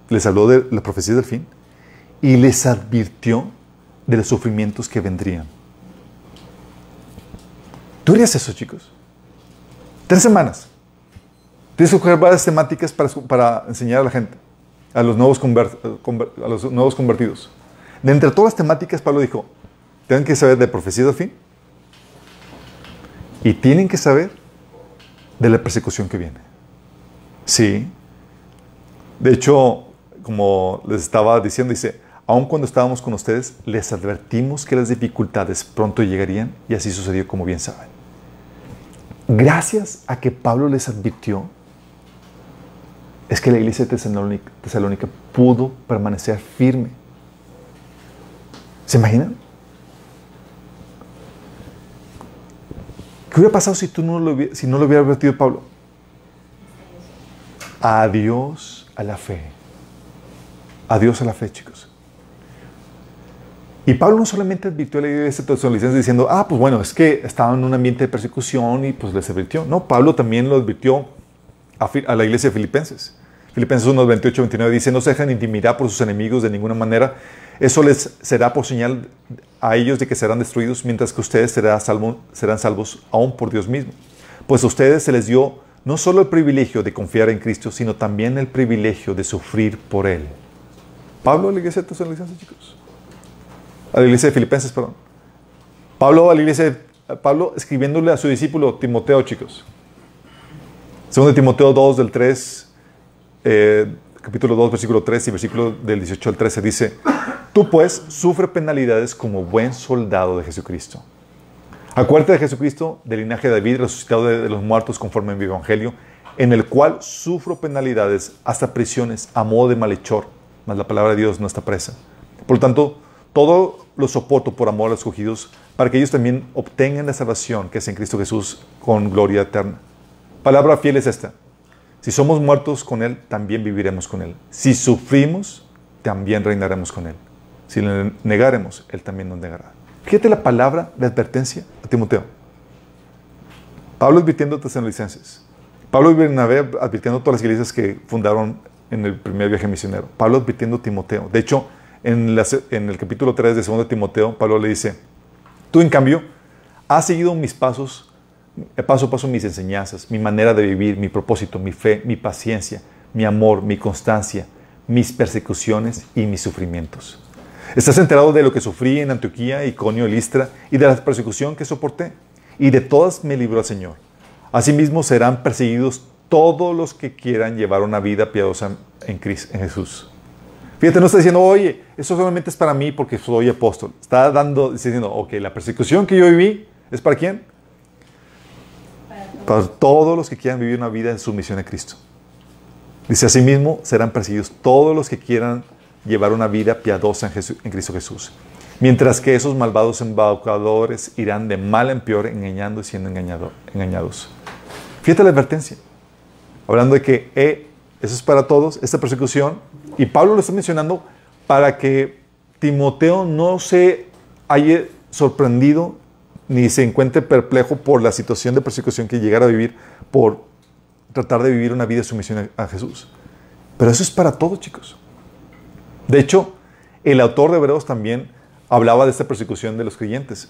les habló de la profecía del fin y les advirtió de los sufrimientos que vendrían. ¿Tú harías eso, chicos? Tres semanas. Tienes que buscar varias temáticas para, para, enseñar a la gente, a los, nuevos a los convertidos. De entre todas las temáticas, Pablo dijo, tienen que saber de profecía del fin y tienen que saber de la persecución que viene. Sí. De hecho, como les estaba diciendo, dice, aun cuando estábamos con ustedes, les advertimos que las dificultades pronto llegarían y así sucedió como bien saben gracias a que Pablo les advirtió, es que la iglesia de Tesalónica, pudo permanecer firme. ¿Se imaginan? ¿Qué hubiera pasado si, tú no lo, si no lo hubiera advertido Pablo? Adiós a la fe. Adiós a la fe, chicos. Y Pablo no solamente advirtió a la iglesia tesalonicense diciendo, ah, pues bueno, es que estaba en un ambiente de persecución y pues les advirtió. No, Pablo también lo advirtió a, la iglesia de Filipenses. Filipenses 1, 28, 29 dice, no se dejan intimidar por sus enemigos de ninguna manera. Eso les será por señal a ellos de que serán destruidos, mientras que ustedes serán, salvos aún por Dios mismo. Pues a ustedes se les dio no solo el privilegio de confiar en Cristo, sino también el privilegio de sufrir por Él. Pablo, la iglesia de chicos a la iglesia de Filipenses, perdón. Pablo a la iglesia Pablo escribiéndole a su discípulo Timoteo, chicos. Segundo Timoteo 2 del 3, eh, capítulo 2, versículo 3 y versículo del 18 al 13 dice, tú pues sufre penalidades como buen soldado de Jesucristo. Acuérdate de Jesucristo, del linaje de David, resucitado de, los muertos conforme a mi evangelio, en el cual sufro penalidades hasta prisiones a modo de malhechor, mas la palabra de Dios no está presa. Por lo tanto, todo lo soporto por amor a los escogidos, para que ellos también obtengan la salvación que es en Cristo Jesús con gloria eterna. Palabra fiel es esta. Si somos muertos con Él, también viviremos con Él. Si sufrimos, también reinaremos con Él. Si le negaremos, Él también nos negará. Fíjate la palabra de advertencia a Timoteo. Pablo advirtiendo a tesalonicenses. Pablo y Bernabé advirtiendo a todas las iglesias que fundaron en el primer viaje misionero. Pablo advirtiendo a Timoteo. De hecho, en, el capítulo 3 de 2 Timoteo, Pablo le dice, tú en cambio has seguido mis pasos, eh, paso a paso mis enseñanzas, mi manera de vivir, mi propósito, mi fe, mi paciencia, mi amor, mi constancia, mis persecuciones y mis sufrimientos. Estás enterado de lo que sufrí en Antioquía, Iconio Listra y de la persecución que soporté. Y de todas me libró el Señor. Asimismo serán perseguidos todos los que quieran llevar una vida piadosa en, Cristo, en Jesús. Fíjate, no está diciendo, oye, eso solamente es para mí porque soy apóstol. Está dando, diciendo, ok, la persecución que yo viví es para quién? para todos los que quieran vivir una vida de sumisión a Cristo. Dice, asimismo serán perseguidos todos los que quieran llevar una vida piadosa en, en Cristo Jesús. Mientras que esos malvados embaucadores irán de mal en peor, engañando y siendo engañado- engañados. Fíjate la advertencia. Hablando de que eh, eso es para todos, esta persecución. Y Pablo lo está mencionando para que Timoteo no se haya sorprendido ni se encuentre perplejo por la situación de persecución que llegara a vivir por tratar de vivir una vida de sumisión a Jesús. Pero eso es para todos, chicos. De hecho, el autor de Hebreos también hablaba de esta persecución de los creyentes.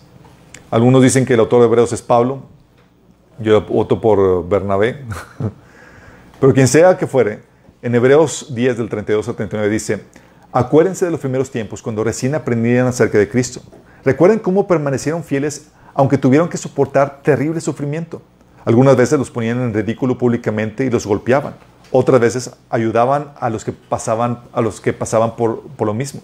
Algunos dicen que el autor de Hebreos es Pablo. Yo voto por Bernabé. Pero quien sea que fuere, en Hebreos 10 del 32 al 39 dice, acuérdense de los primeros tiempos cuando recién aprendían acerca de Cristo. Recuerden cómo permanecieron fieles aunque tuvieron que soportar terrible sufrimiento. Algunas veces los ponían en ridículo públicamente y los golpeaban. Otras veces ayudaban a los que pasaban, a los que pasaban por, por lo mismo.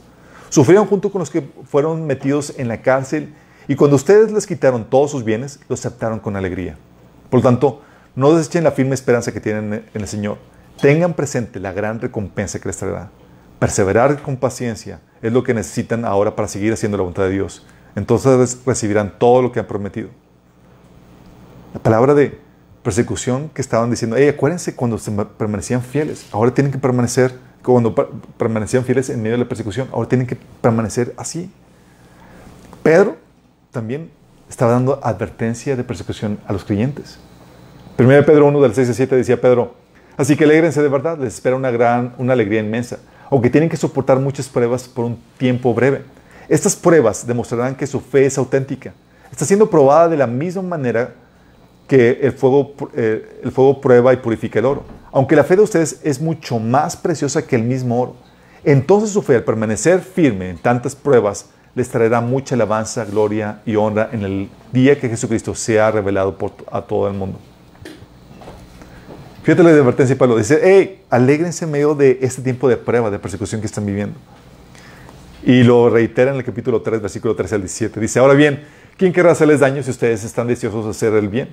Sufrieron junto con los que fueron metidos en la cárcel y cuando ustedes les quitaron todos sus bienes, los aceptaron con alegría. Por lo tanto, no desechen la firme esperanza que tienen en el Señor. Tengan presente la gran recompensa que les traerá. Perseverar con paciencia es lo que necesitan ahora para seguir haciendo la voluntad de Dios. Entonces recibirán todo lo que han prometido. La palabra de persecución que estaban diciendo, hey, acuérdense cuando permanecían fieles, ahora tienen que permanecer, cuando per- permanecían fieles en medio de la persecución, ahora tienen que permanecer así. Pedro también estaba dando advertencia de persecución a los creyentes. 1 Pedro 1 del 6 al 7 decía Pedro, así que alégrense de verdad, les espera una gran, una alegría inmensa, aunque tienen que soportar muchas pruebas por un tiempo breve. Estas pruebas demostrarán que su fe es auténtica. Está siendo probada de la misma manera que el fuego, eh, el fuego prueba y purifica el oro. Aunque la fe de ustedes es mucho más preciosa que el mismo oro. Entonces su fe, al permanecer firme en tantas pruebas, les traerá mucha alabanza, gloria y honra en el día que Jesucristo sea revelado a todo el mundo. Fíjate la advertencia de Pablo. Dice, hey, alégrense en medio de este tiempo de prueba, de persecución que están viviendo. Y lo reitera en el capítulo 3, versículo 13 al 17. Dice, ahora bien, ¿quién querrá hacerles daño si ustedes están deseosos de hacer el bien?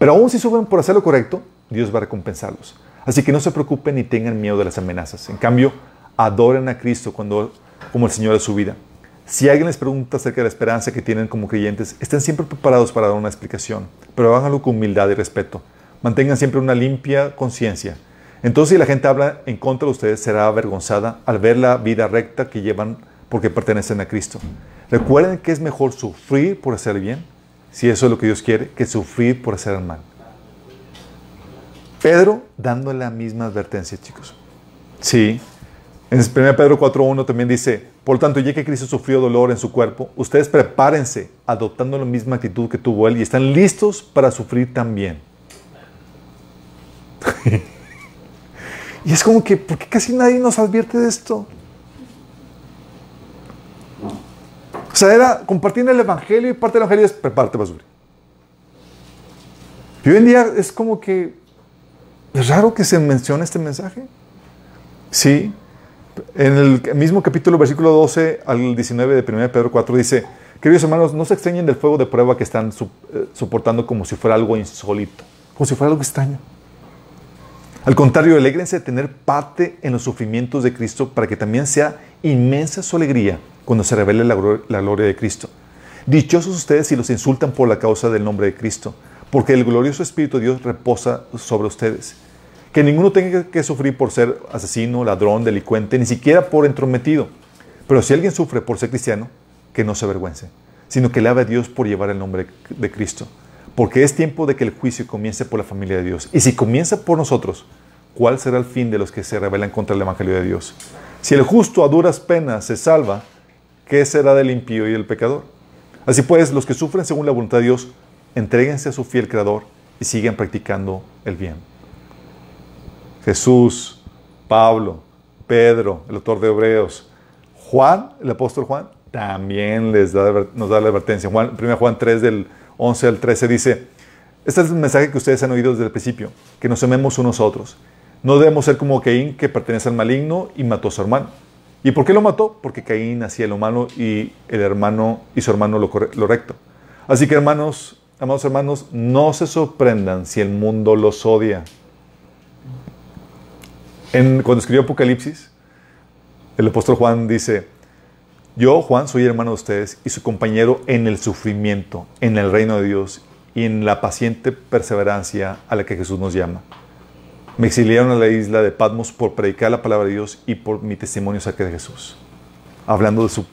Pero aún si suben por hacer lo correcto, Dios va a recompensarlos. Así que no se preocupen ni tengan miedo de las amenazas. En cambio, adoren a Cristo cuando, como el Señor de su vida. Si alguien les pregunta acerca de la esperanza que tienen como creyentes, estén siempre preparados para dar una explicación, pero háganlo con humildad y respeto. Mantengan siempre una limpia conciencia. Entonces, si la gente habla en contra de ustedes, será avergonzada al ver la vida recta que llevan porque pertenecen a Cristo. Recuerden que es mejor sufrir por hacer bien, si eso es lo que Dios quiere, que sufrir por hacer mal. Pedro dando la misma advertencia, chicos. Sí. En 1 Pedro 4.1 también dice, por tanto, ya que Cristo sufrió dolor en su cuerpo, ustedes prepárense adoptando la misma actitud que tuvo Él y están listos para sufrir también. y es como que, ¿por qué casi nadie nos advierte de esto? O sea, era compartir el Evangelio y parte del Evangelio es prepárate para sufrir. Y hoy en día es como que es raro que se mencione este mensaje. Sí. En el mismo capítulo, versículo 12 al 19 de 1 Pedro 4 dice, queridos hermanos, no se extrañen del fuego de prueba que están eh, soportando como si fuera algo insólito, como si fuera algo extraño. Al contrario, alégrense de tener parte en los sufrimientos de Cristo para que también sea inmensa su alegría cuando se revele la, glo- la gloria de Cristo. Dichosos ustedes si los insultan por la causa del nombre de Cristo, porque el glorioso Espíritu de Dios reposa sobre ustedes. Que ninguno tenga que sufrir por ser asesino, ladrón, delincuente, ni siquiera por entrometido. Pero si alguien sufre por ser cristiano, que no se avergüence, sino que lave a Dios por llevar el nombre de Cristo. Porque es tiempo de que el juicio comience por la familia de Dios. Y si comienza por nosotros, ¿cuál será el fin de los que se rebelan contra el Evangelio de Dios? Si el justo a duras penas se salva, ¿qué será del impío y del pecador? Así pues, los que sufren según la voluntad de Dios, entréguense a su fiel Creador y sigan practicando el bien. Jesús, Pablo, Pedro, el autor de Hebreos, Juan, el apóstol Juan, también les da, nos da la advertencia. Juan, 1 Juan 3 del 11 al 13 dice, este es el mensaje que ustedes han oído desde el principio, que nos amemos unos a otros. No debemos ser como Caín, que pertenece al maligno y mató a su hermano. ¿Y por qué lo mató? Porque Caín hacía lo malo y el hermano y su hermano lo, recto. Así que hermanos, amados hermanos, no se sorprendan si el mundo los odia. En, cuando escribió Apocalipsis, el apóstol Juan dice, yo, Juan, soy hermano de ustedes y su compañero en el sufrimiento, en el reino de Dios y en la paciente perseverancia a la que Jesús nos llama. Me exiliaron a la isla de Patmos por predicar la palabra de Dios y por mi testimonio acerca de Jesús, hablando de su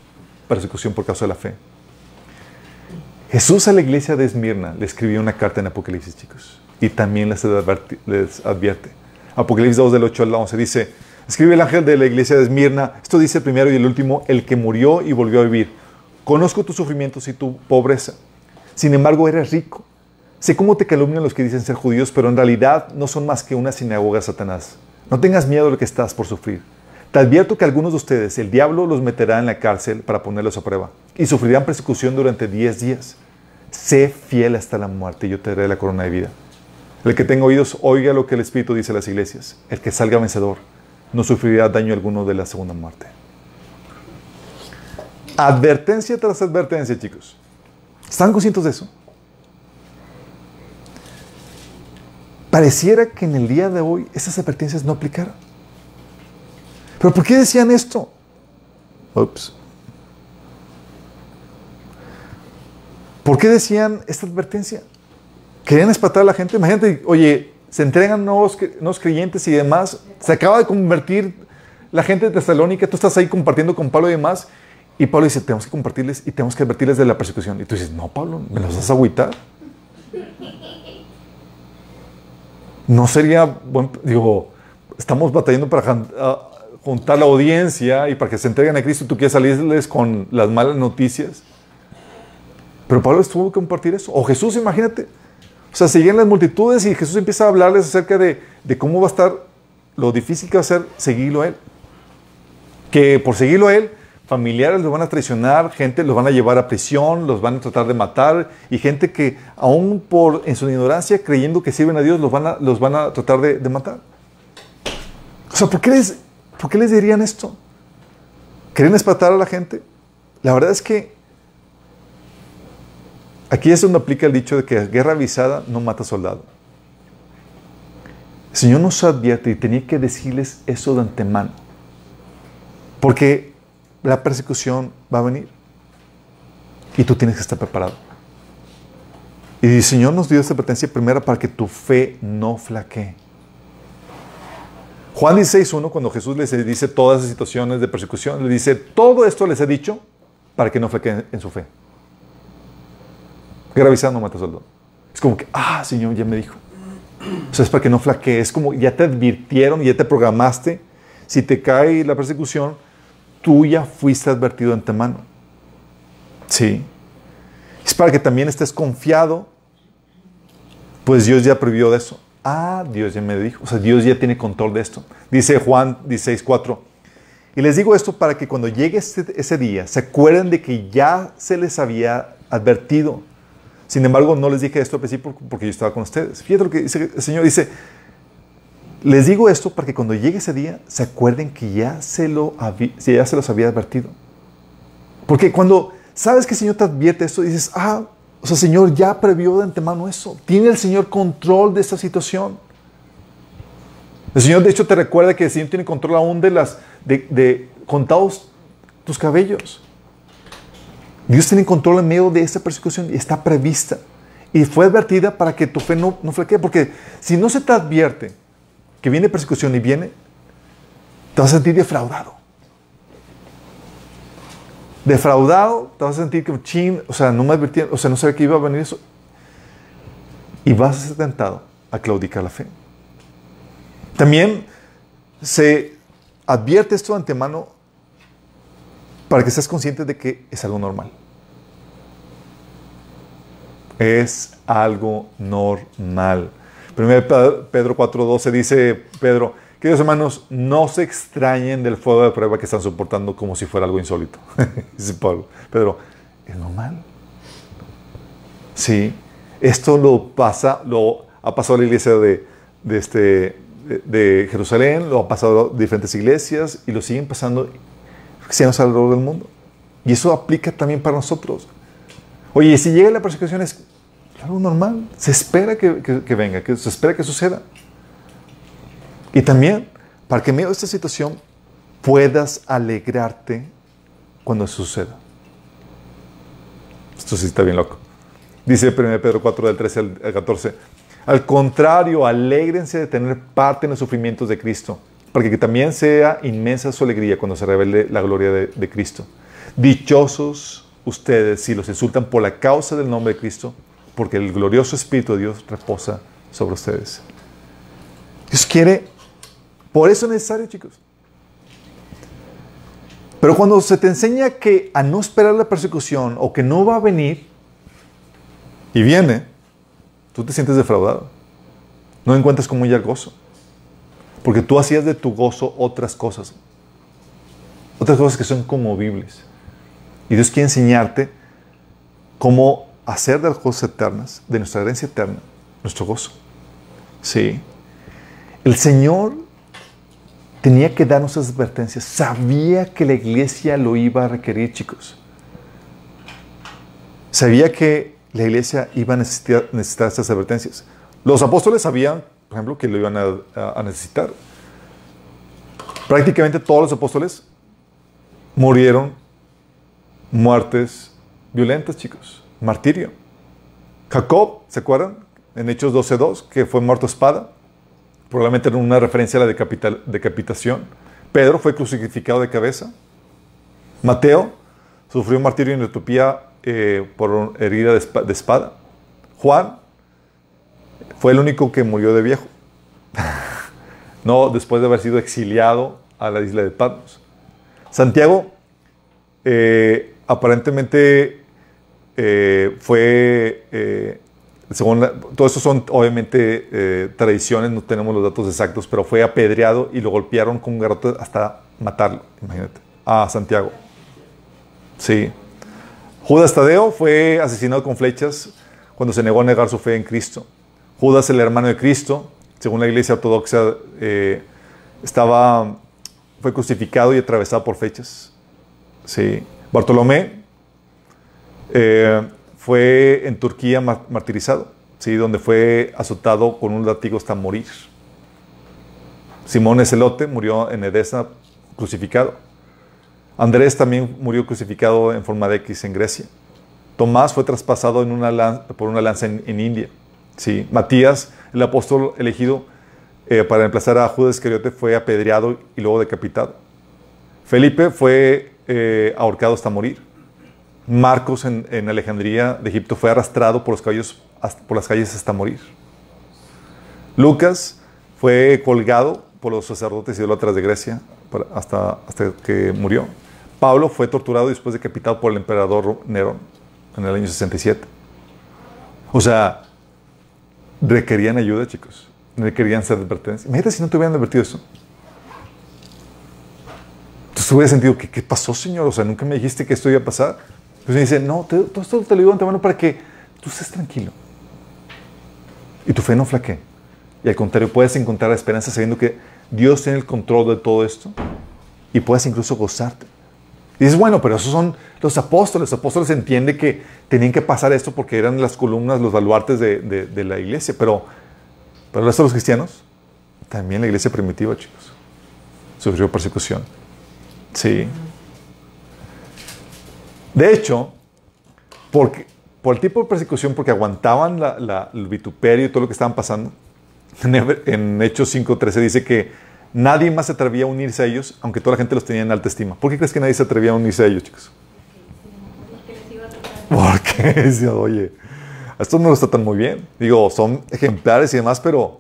persecución por causa de la fe. Jesús a la iglesia de Esmirna le escribió una carta en Apocalipsis, chicos, y también les advierte. Apocalipsis 2 del 8 al 11 dice, escribe el ángel de la iglesia de Esmirna, esto dice el primero y el último, el que murió y volvió a vivir. Conozco tus sufrimientos y tu pobreza. Sin embargo, eres rico. Sé cómo te calumnian los que dicen ser judíos, pero en realidad no son más que una sinagoga Satanás. No tengas miedo de lo que estás por sufrir. Te advierto que algunos de ustedes, el diablo los meterá en la cárcel para ponerlos a prueba y sufrirán persecución durante 10 días. Sé fiel hasta la muerte y yo te daré la corona de vida. El que tenga oídos, oiga lo que el Espíritu dice a las iglesias. El que salga vencedor no sufrirá daño alguno de la segunda muerte. Advertencia tras advertencia, chicos. ¿Están conscientes de eso? Pareciera que en el día de hoy esas advertencias no aplicaran. ¿Pero por qué decían esto? Ups. ¿Por qué decían esta advertencia? Querían espantar a la gente. Imagínate, oye, se entregan nuevos, nuevos creyentes y demás. Se acaba de convertir la gente de Tesalónica. Tú estás ahí compartiendo con Pablo y demás. Y Pablo dice, tenemos que compartirles y tenemos que advertirles de la persecución. Y tú dices, no, Pablo, ¿me los vas a agüitar? No sería, bueno, digo, estamos batallando para juntar la audiencia y para que se entreguen a Cristo tú quieres salirles con las malas noticias. Pero Pablo tuvo que compartir eso. O Jesús, imagínate, o sea, siguen las multitudes y Jesús empieza a hablarles acerca de, cómo va a estar, lo difícil que va a ser seguirlo a Él. Que por seguirlo a Él, familiares los van a traicionar, gente los van a llevar a prisión, los van a tratar de matar, y gente que aún por, en su ignorancia, creyendo que sirven a Dios, los van a, los van a tratar de, matar. O sea, ¿por qué, les, ¿por qué les dirían esto? ¿Quieren espantar a la gente? La verdad es que Aquí es donde aplica el dicho de que guerra avisada no mata soldado. El Señor nos advierte y tenía que decirles eso de antemano. Porque la persecución va a venir. Y tú tienes que estar preparado. Y el Señor nos dio esta advertencia primera para que tu fe no flaquee. Juan 16.1, cuando Jesús les dice todas esas situaciones de persecución, le dice, todo esto les he dicho para que no flaqueen en su fe. No mata soldado. Es como que, ah, Señor, ya me dijo. O sea, es para que no flaquees. Es como, ya te advirtieron, ya te programaste. Si te cae la persecución, tú ya fuiste advertido de antemano. Sí. Es para que también estés confiado, pues Dios ya previó de eso. Ah, Dios ya me dijo. O sea, Dios ya tiene control de esto. Dice Juan 16:4. Y les digo esto para que cuando llegue ese, ese día se acuerden de que ya se les había advertido. Sin embargo, no les dije esto al principio porque yo estaba con ustedes. Fíjate lo que dice el Señor. Dice, les digo esto para que cuando llegue ese día se acuerden que ya se, lo ya se los había advertido. Porque cuando sabes que el Señor te advierte esto, dices, ah, o sea, Señor ya previó de antemano eso. Tiene el Señor control de esta situación. El Señor, de hecho, te recuerda que el Señor tiene control aún de las, de, de contados tus cabellos. Dios tiene control en medio de esta persecución y está prevista. Y fue advertida para que tu fe no, no flaquee. Porque si no se te advierte que viene persecución y viene, te vas a sentir defraudado. Defraudado, te vas a sentir que, chin, o sea, no me advirtieron, o sea, no sabía que iba a venir eso. Y vas a ser tentado a claudicar la fe. También se advierte esto de antemano para que estés consciente de que es algo normal. Es algo normal. Primero Pedro 4.12 dice Pedro, queridos hermanos, no se extrañen del fuego de prueba que están soportando como si fuera algo insólito. dice Pablo. Pedro, es normal. Sí, esto lo pasa, lo ha pasado a la iglesia de, de, este, de Jerusalén, lo ha pasado a diferentes iglesias y lo siguen pasando cristianos alrededor del mundo. Y eso aplica también para nosotros. Oye, si llega la persecución es algo normal. Se espera que, que- venga, que se espera que suceda. Y también, para que en medio de esta situación puedas alegrarte cuando suceda. Esto sí está bien loco. Dice 1 Pedro 4, del 13 al al 14. Al contrario, alégrense de tener parte en los sufrimientos de Cristo, para que también sea inmensa su alegría cuando se revele la gloria de, Cristo. Dichosos ustedes si los insultan por la causa del nombre de Cristo, porque el glorioso Espíritu de Dios reposa sobre ustedes. Dios quiere, por eso es necesario, chicos. Pero cuando se te enseña que a no esperar la persecución o que no va a venir y viene, tú te sientes defraudado. No encuentras como ya el gozo. Porque tú hacías de tu gozo otras cosas. Otras cosas que son conmovibles. Y Dios quiere enseñarte cómo hacer de las cosas eternas, de nuestra herencia eterna, nuestro gozo. Sí. El Señor tenía que darnos esas advertencias. Sabía que la iglesia lo iba a requerir, chicos. Sabía que la iglesia iba a necesitar, necesitar estas advertencias. Los apóstoles sabían, ejemplo, que lo iban a, necesitar. Prácticamente todos los apóstoles murieron muertes violentas, chicos. Martirio. Jacob, ¿se acuerdan? En Hechos 12.2, que fue muerto a espada. Probablemente en una referencia a la decapita- decapitación. Pedro fue crucificado de cabeza. Mateo sufrió un martirio en Etiopía eh, por herida de espada. Juan fue el único que murió de viejo. no después de haber sido exiliado a la isla de Patmos. Santiago eh, aparentemente eh, fue, eh, según la- todo esto son obviamente tradiciones, no tenemos los datos exactos, pero fue apedreado y lo golpearon con un garrote hasta matarlo, imagínate, a Santiago. Sí. Judas Tadeo fue asesinado con flechas cuando se negó a negar su fe en Cristo. Judas, el hermano de Cristo, según la iglesia ortodoxa, eh, estaba, fue crucificado y atravesado por flechas. Sí. Bartolomé eh, fue en Turquía mar- martirizado, ¿sí? donde fue azotado con un látigo hasta morir. Simón Ezelote murió en Edesa crucificado. Andrés también murió crucificado en forma de X en Grecia. Tomás fue traspasado por una lanza en India. Sí. Matías, el apóstol elegido eh, para reemplazar a Judas Iscariote, fue apedreado y luego decapitado. Felipe fue eh, ahorcado hasta morir. Marcos en, en Alejandría de Egipto fue arrastrado por, los caballos, por las calles hasta morir. Lucas fue colgado por los sacerdotes idólatras de Grecia hasta, hasta que murió. Pablo fue torturado y después decapitado por el emperador Nerón en el año 67. O sea, requerían ayuda, chicos. Requerían ser advertencias. Imagínate si no te hubieran advertido eso. Entonces hubiera sentido, ¿qué, ¿qué pasó, Señor? O sea, nunca me dijiste que esto iba a pasar. Pues me dice, no, todo esto te lo digo antemano para que tú estés tranquilo. Y tu fe no flaquee. Y al contrario, puedes encontrar la esperanza sabiendo que Dios tiene el control de todo esto y puedes incluso gozarte. Y dices, bueno, pero esos son los apóstoles. Los apóstoles entienden que tenían que pasar esto porque eran las columnas, los baluartes de, de- la iglesia. Pero, pero el resto de los cristianos, también la iglesia primitiva, chicos, sufrió persecución. Sí. De hecho, por el tipo de persecución, porque aguantaban la- el vituperio y todo lo que estaban pasando, en, en Hechos 5.13 dice que nadie más se atrevía a unirse a ellos, aunque toda la gente los tenía en alta estima. ¿Por qué crees que nadie se atrevía a unirse a ellos, chicos? Porque oye, a estos no los tratan muy bien. Digo, son ejemplares y demás, pero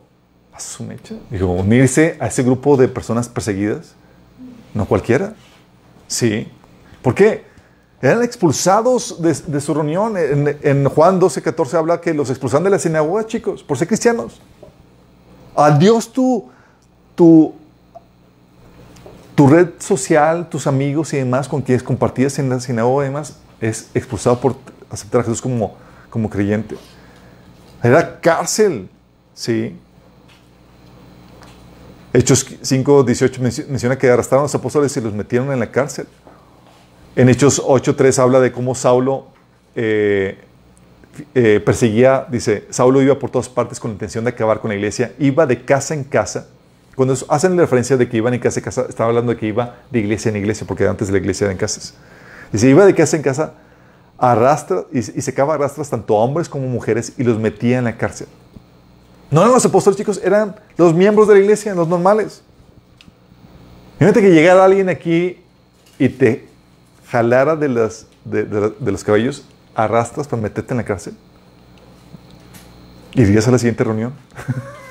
a su mecha. Digo, unirse a ese grupo de personas perseguidas, no cualquiera. Sí. ¿Por qué? Eran expulsados de, su reunión. En, Juan 12, 14 habla que los expulsaron de la sinagoga, chicos, por ser cristianos. Adiós tu, tu, tu red social, tus amigos y demás con quienes compartías en la sinagoga y demás, es expulsado por aceptar a Jesús como, como creyente. Era cárcel, ¿sí? Hechos 5, 18 menci- menciona que arrastraron a los apóstoles y los metieron en la cárcel. En Hechos 8, 3 habla de cómo Saulo eh, eh, perseguía, dice, Saulo iba por todas partes con la intención de acabar con la iglesia, iba de casa en casa. Cuando hacen la referencia de que iban en casa en casa, estaba hablando de que iba de iglesia en iglesia, porque antes de la iglesia eran casas. Dice, iba de casa en casa, arrastra y, y secaba arrastras tanto a hombres como mujeres y los metía en la cárcel. No eran los apóstoles, chicos, eran los miembros de la iglesia, los normales. Imagínate que llegara alguien aquí y te jalara de, las, de los cabellos, arrastras para meterte en la cárcel. ¿Irías a la siguiente reunión?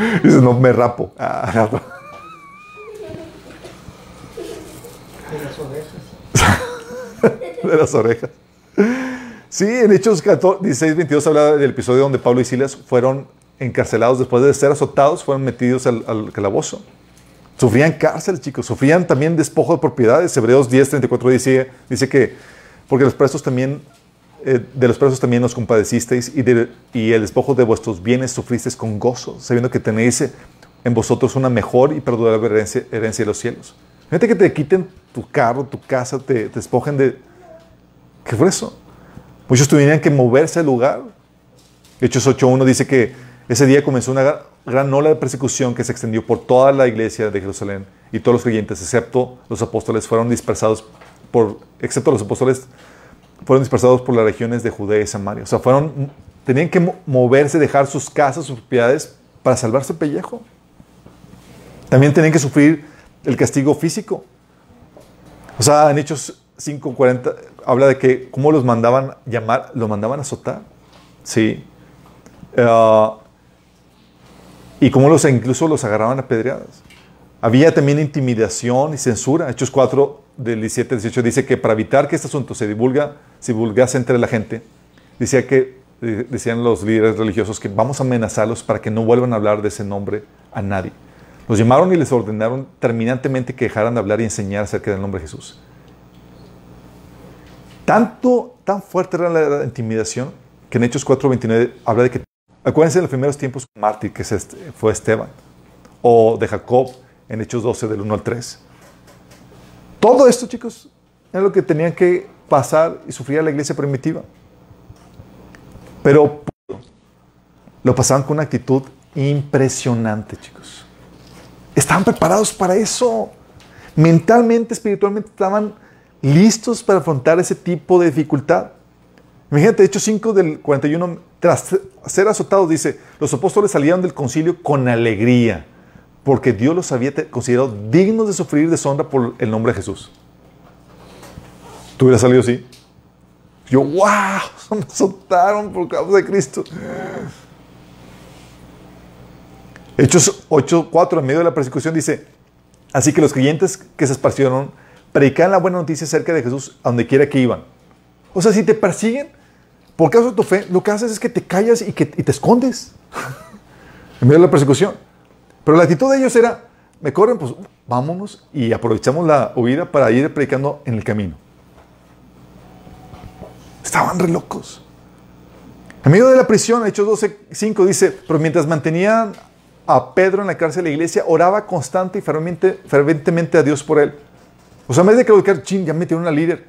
Dices, no, me rapo. Ah. De las orejas. de las orejas. Sí, en Hechos 14, 16, 22 habla del episodio donde Pablo y Silas fueron encarcelados después de ser azotados, fueron metidos al, al calabozo. Sufrían cárcel, chicos, sufrían también despojo de propiedades. Hebreos 10, 34 dice, dice que, porque los presos también, eh, de los presos también nos compadecisteis y, de- y el despojo de vuestros bienes sufristeis con gozo, sabiendo que tenéis en vosotros una mejor y perdurable herencia, herencia de los cielos. Fíjate que te quiten tu carro, tu casa, te, despojen de... ¿Qué fue eso? Muchos tuvieron que moverse del lugar. Hechos 8.1 dice que ese día comenzó una gra- gran ola de persecución que se extendió por toda la iglesia de Jerusalén y todos los creyentes, excepto los apóstoles, fueron dispersados por, excepto los apóstoles, fueron dispersados por las regiones de Judea y Samaria. O sea, fueron, tenían que mo- moverse, dejar sus casas, sus propiedades para salvarse el pellejo. También tenían que sufrir el castigo físico. O sea, en Hechos 5.40 habla de que cómo los mandaban llamar, los mandaban a azotar. Sí. Ah, y cómo los, incluso los agarraban a pedreadas. Había también intimidación y censura. Hechos 4, del 17 al 18, dice que para evitar que este asunto se divulga, se divulgase entre la gente, decía que, decían los líderes religiosos que vamos a amenazarlos para que no vuelvan a hablar de ese nombre a nadie. Los llamaron y les ordenaron terminantemente que dejaran de hablar y enseñar acerca del nombre de Jesús. Tanto, tan fuerte era la intimidación que en Hechos 4.29 habla de que, acuérdense de los primeros tiempos, mártir que es este- fue Esteban, o de Jacob en Hechos 12 del 1 al 3. Todo esto, chicos, era lo que tenían que pasar y sufrir la iglesia primitiva. Pero lo pasaban con una actitud impresionante, chicos. Estaban preparados para eso. Mentalmente, espiritualmente, estaban listos para afrontar ese tipo de dificultad. Imagínate, Hechos 5 del 41, tras ser azotados, dice, los apóstoles salieron del concilio con alegría, porque Dios los había considerado dignos de sufrir deshonra por el nombre de Jesús. ¿Tú hubieras salido así? Yo, wow, me azotaron por causa de Cristo. Hechos 8.4, en medio de la persecución, dice, así que los creyentes que se esparcieron predicaban la buena noticia acerca de Jesús a donde quiera que iban. O sea, si te persiguen por causa de tu fe, lo que haces es que te callas y, que, y te escondes en medio de la persecución. Pero la actitud de ellos era, me corren, pues vámonos y aprovechamos la huida para ir predicando en el camino. Estaban re locos. En medio de la prisión, Hechos 12.5 dice, pero mientras mantenían a Pedro en la cárcel de la iglesia, oraba constante y fervientemente a Dios por él. O sea, en vez de que, chin, ya metieron una líder,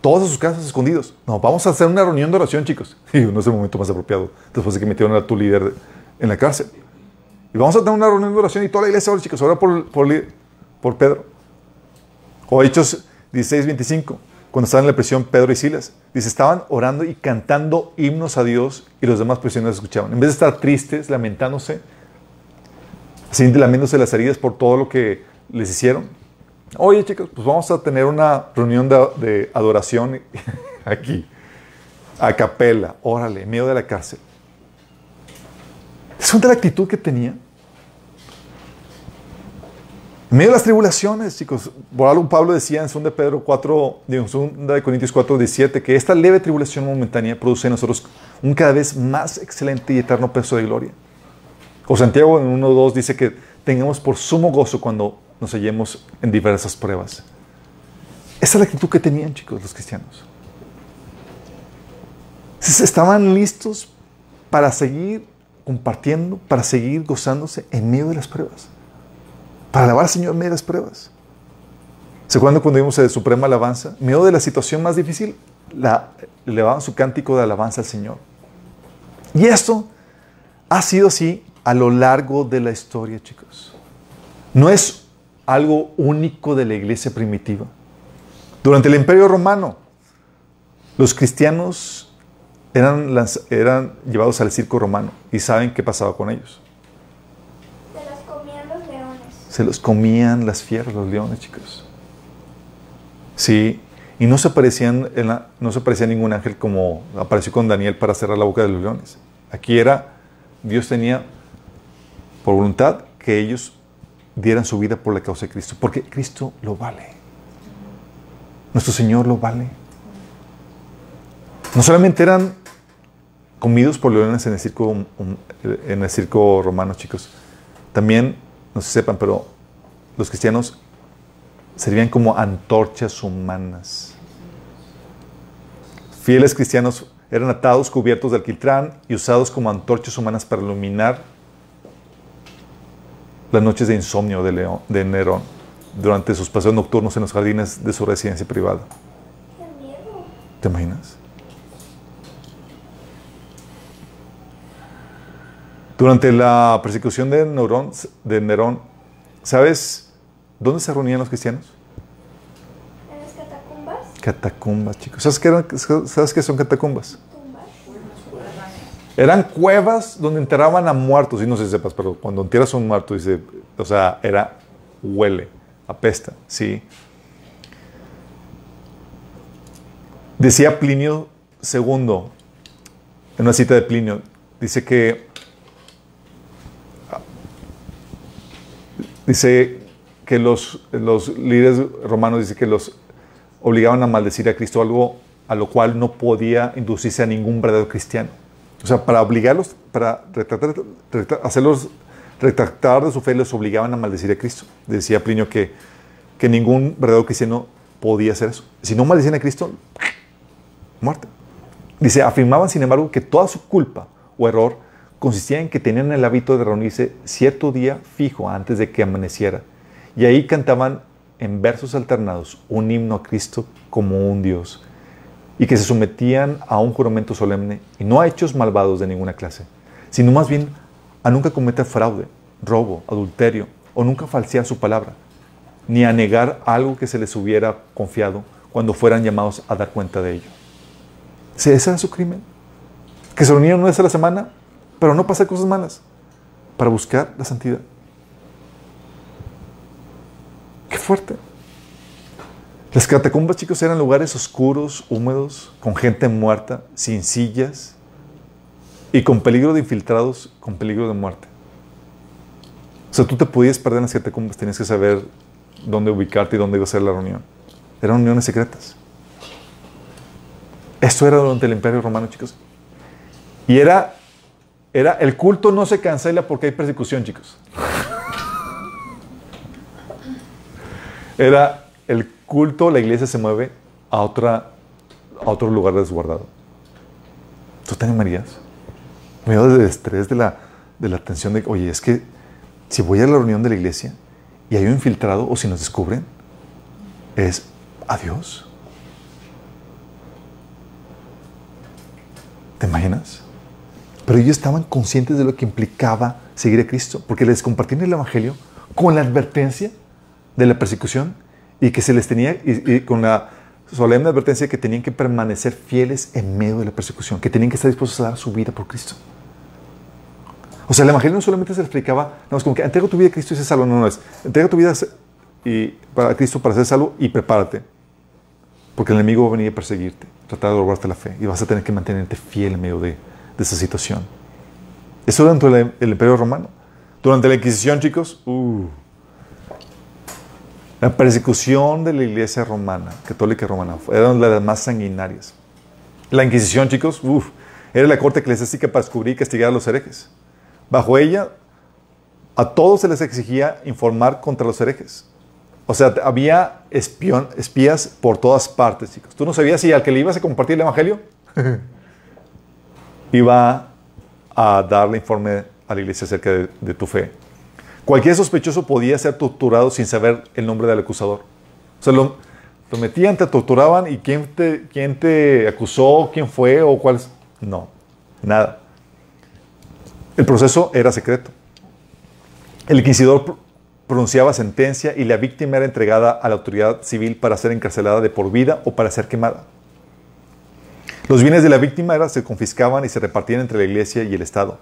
todos a sus casas escondidos. No, vamos a hacer una reunión de oración, chicos. Y no es el momento más apropiado, después de que metieron a tu líder en la cárcel. Y vamos a tener una reunión de oración y toda la iglesia ahora, chicos, ahora por, por, por Pedro. O Hechos 16, 25, cuando estaban en la prisión Pedro y Silas. Dice, estaban orando y cantando himnos a Dios y los demás prisioneros escuchaban. En vez de estar tristes, lamentándose, así lamiéndose las heridas por todo lo que les hicieron. Oye, chicos, pues vamos a tener una reunión de, adoración aquí, a capela, órale, medio de la cárcel. ¿Es una la actitud que tenía? En medio de las tribulaciones, chicos, por algo Pablo decía en 2 de Pedro 4, digo, en 2 de Corintios 4, 17, que esta leve tribulación momentánea produce en nosotros un cada vez más excelente y eterno peso de gloria. O Santiago en 1, 2 dice que tengamos por sumo gozo cuando nos hallemos en diversas pruebas. Esa es la actitud que tenían, chicos, los cristianos. Estaban listos para seguir compartiendo, para seguir gozándose en medio de las pruebas. Para alabar al Señor en medio de las pruebas. ¿Se acuerdan cuando vimos el Suprema Alabanza? En medio de la situación más difícil, la, elevaban su cántico de alabanza al Señor. Y esto ha sido así a lo largo de la historia, chicos. No es algo único de la iglesia primitiva. Durante el Imperio Romano, los cristianos eran, eran llevados al circo romano y saben qué pasaba con ellos. Se las comían los leones. Se los comían las fieras, los leones, chicos. Sí, y no se aparecían, en la- no se aparecía ningún ángel como apareció con Daniel para cerrar la boca de los leones. Aquí era, Dios tenía por voluntad que ellos dieran su vida por la causa de Cristo, porque Cristo lo vale. Nuestro Señor lo vale. No solamente eran comidos por leones en el circo, en el circo romano, chicos. También, no se sepan, pero los cristianos servían como antorchas humanas. Fieles cristianos eran atados, cubiertos de alquitrán y usados como antorchas humanas para iluminar las noches de insomnio de, León, de Nerón durante sus paseos nocturnos en los jardines de su residencia privada. ¿Te imaginas? Durante la persecución de Nerón, de Nerón, ¿sabes dónde se reunían los cristianos? ¿En las catacumbas? Catacumbas, chicos. ¿Sabes qué, eran- ¿Sabes qué son catacumbas? ¿Tumbas? Eran cuevas donde enterraban a muertos. Y no sé si sepas, pero cuando entierras a un muerto, dice, o sea, era, huele, apesta, ¿sí? Decía Plinio II, en una cita de Plinio, dice que, dice que los, los líderes romanos, dice que los obligaban a maldecir a Cristo, algo a lo cual no podía inducirse a ningún verdadero cristiano. O sea, para obligarlos, para retratar, hacerlos retractar de su fe, les obligaban a maldecir a Cristo. Decía Plinio que, que ningún verdadero cristiano podía hacer eso. Si no maldecían a Cristo, muerte. Dice, afirmaban, sin embargo, que toda su culpa o error consistía en que tenían el hábito de reunirse cierto día fijo antes de que amaneciera. Y ahí cantaban en versos alternados un himno a Cristo como un Dios. Y que se sometían a un juramento solemne y no a hechos malvados de ninguna clase, sino más bien a nunca cometer fraude, robo, adulterio o nunca falsear su palabra, ni a negar algo que se les hubiera confiado cuando fueran llamados a dar cuenta de ello. Ese era su crimen. Que se reunieron una vez a la semana, pero no pasar cosas malas, para buscar la santidad. Qué fuerte. Las catacumbas, chicos, eran lugares oscuros, húmedos, con gente muerta, sin sillas y con peligro de infiltrados, con peligro de muerte. O sea, tú te podías perder en las catacumbas, tenías que saber dónde ubicarte y dónde iba a ser la reunión. Eran reuniones secretas. Esto era durante el Imperio Romano, chicos. Y era, era, el culto no se cancela porque hay persecución, chicos. Era el culto, la iglesia se mueve a, otra, a otro lugar resguardado. ¿Tú te animarías? En medio del estrés, de la, de la tensión de, oye, es que si voy a la reunión de la iglesia y hay un infiltrado o si nos descubren, es adiós. ¿Te imaginas? Pero ellos estaban conscientes de lo que implicaba seguir a Cristo, porque les compartían el Evangelio con la advertencia de la persecución y que se les tenía, y, y con la solemne advertencia que tenían que permanecer fieles en medio de la persecución, que tenían que estar dispuestos a dar su vida por Cristo. O sea, el Evangelio no solamente se explicaba, no es como que entrega tu vida a Cristo y se salvo, no, no es, entrega tu vida y, para Cristo para ser salvo y prepárate, porque el enemigo va a venir a perseguirte, tratar de robarte la fe y vas a tener que mantenerte fiel en medio de, de esa situación. Eso durante el, el Imperio Romano. Durante la Inquisición, chicos, uh, la persecución de la iglesia romana, católica romana, eran las más sanguinarias. La Inquisición, chicos, uf, era la corte eclesiástica para descubrir y castigar a los herejes. Bajo ella, a todos se les exigía informar contra los herejes. O sea, había espión, espías por todas partes, chicos. Tú no sabías si al que le ibas a compartir el evangelio iba a darle informe a la iglesia acerca de, de tu fe. Cualquier sospechoso podía ser torturado sin saber el nombre del acusador. O sea, lo, lo metían, te torturaban y quién te, quién te acusó, quién fue o cuál. No, nada. El proceso era secreto. El inquisidor pr- pronunciaba sentencia y la víctima era entregada a la autoridad civil para ser encarcelada de por vida o para ser quemada. Los bienes de la víctima se confiscaban y se repartían entre la iglesia y el Estado.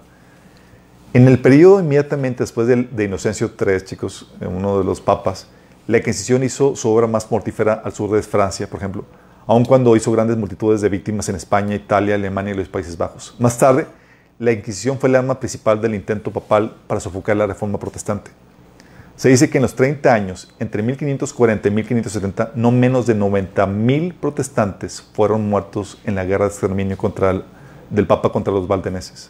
En el periodo inmediatamente después de, Inocencio III, chicos, eh, uno de los papas, la Inquisición hizo su obra más mortífera al sur de Francia, por ejemplo, aun cuando hizo grandes multitudes de víctimas en España, Italia, Alemania y los Países Bajos. Más tarde, la Inquisición fue el arma principal del intento papal para sofocar la reforma protestante. Se dice que en los 30 años, entre 1540 y 1570, no menos de 90.000 protestantes fueron muertos en la guerra de exterminio contra el- del Papa contra los valdeneses.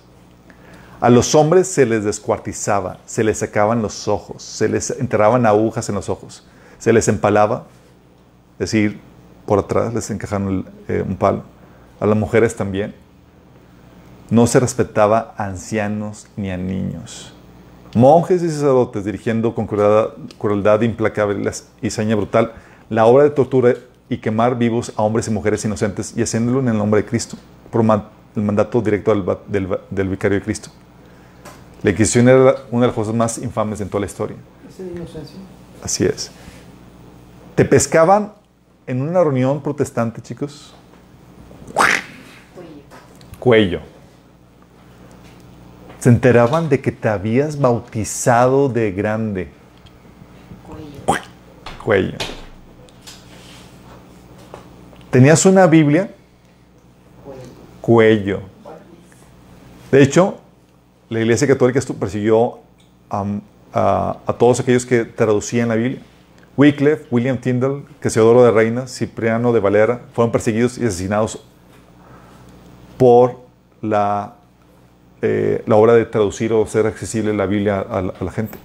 A los hombres se les descuartizaba, se les sacaban los ojos, se les enterraban agujas en los ojos, se les empalaba, es decir, por atrás les encajaron eh, un palo. A las mujeres también. No se respetaba a ancianos ni a niños. Monjes y sacerdotes dirigiendo con crueldad, crueldad implacable y saña brutal la obra de tortura y quemar vivos a hombres y mujeres inocentes y haciéndolo en el nombre de Cristo, por man- el mandato directo del, vicario de Cristo. La Inquisición era una de las cosas más infames en toda la historia. Inocencia. Así es. Te pescaban en una reunión protestante, chicos. Cuello. Se enteraban de que te habías bautizado de grande. Cuello. Tenías una Biblia. Cuello. De hecho, la Iglesia Católica persiguió a, a- todos aquellos que traducían la Biblia. Wycliffe, William Tyndale, Casiodoro de Reina, Cipriano de Valera, fueron perseguidos y asesinados por la, eh, la obra de traducir o hacer accesible la Biblia a la, a la gente.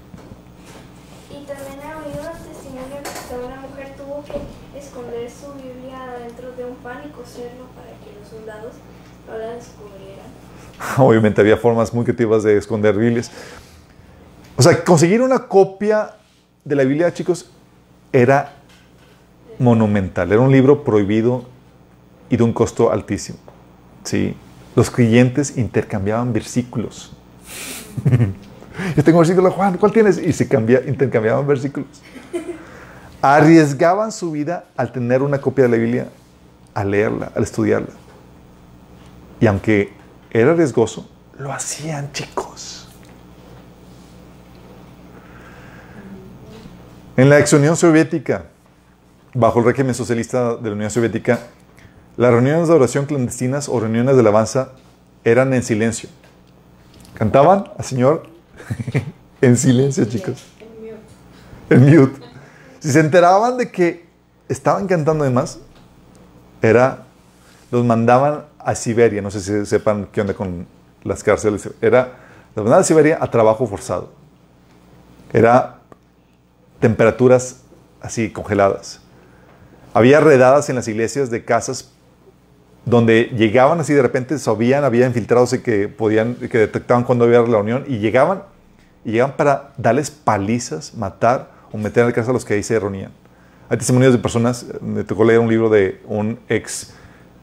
Y también ha habido testimonio que una mujer tuvo que esconder su Biblia dentro de un pan y coserlo para que los soldados no la descubrieran. Obviamente había formas muy creativas de esconder Biblias. O sea, conseguir una copia de la Biblia, chicos, era monumental. Era un libro prohibido y de un costo altísimo. ¿sí? Los creyentes intercambiaban versículos. Yo tengo versículo, Juan, ¿cuál tienes? Y se cambia, intercambiaban versículos. Arriesgaban su vida al tener una copia de la Biblia, al leerla, al estudiarla. Y aunque era riesgoso, lo hacían, chicos. En la ex Unión Soviética, bajo el régimen socialista de la Unión Soviética, las reuniones de oración clandestinas o reuniones de alabanza eran en silencio. Cantaban al Señor en silencio, chicos. En mute. Si se enteraban de que estaban cantando de más, era, los mandaban a Siberia. No sé si sepan qué onda con las cárceles. Era, los mandaban a Siberia a trabajo forzado. Era temperaturas así congeladas. Había redadas en las iglesias de casas donde llegaban así de repente, sabían, había infiltrados y que podían, que detectaban cuando había reunión y llegaban y llegaban para darles palizas, matar o meter la casa a los que ahí se reunían. Hay testimonios de personas, me tocó leer un libro de un ex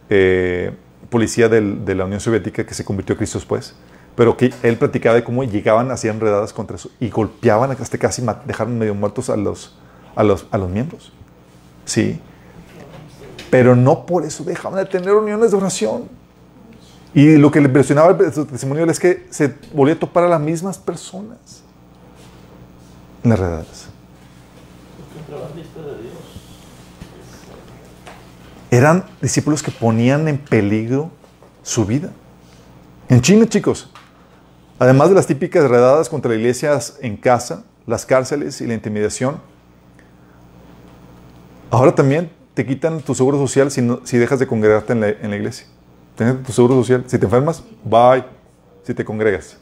eh, policía de la Unión Soviética que se convirtió a Cristo después, pero que él platicaba de cómo llegaban, hacían redadas contra eso y golpeaban hasta casi ma- dejaron medio muertos a los, a los, a los miembros. Sí. Pero no por eso dejaban de tener reuniones de oración. Y lo que le impresionaba el testimonio es que se volvía a topar a las mismas personas en las redadas. Eran discípulos que ponían en peligro su vida. En China, chicos, además de las típicas redadas contra iglesias en casa, las cárceles y la intimidación, ahora también te quitan tu seguro social si, no- si dejas de congregarte en la, en iglesia. Tienes tu seguro social. Si te enfermas, bye. Si te congregas.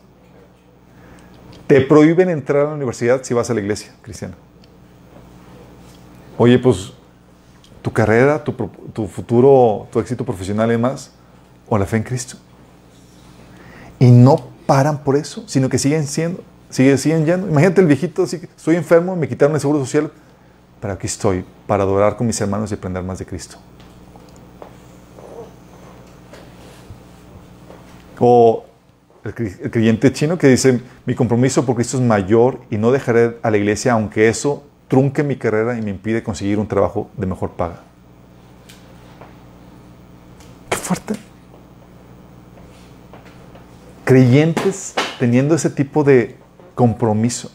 Te prohíben entrar a la universidad si vas a la iglesia cristiana. Oye, pues tu carrera, tu, tu futuro, tu éxito profesional y demás, o la fe en Cristo. Y no paran por eso, sino que siguen siendo, siguen, siguen yendo. Imagínate el viejito, así estoy enfermo, me quitaron el seguro social, pero aquí estoy para adorar con mis hermanos y aprender más de Cristo. O el creyente chino que dice, mi compromiso por Cristo es mayor y no dejaré a la iglesia aunque eso trunque mi carrera y me impide conseguir un trabajo de mejor paga. Qué fuerte. Creyentes teniendo ese tipo de compromiso.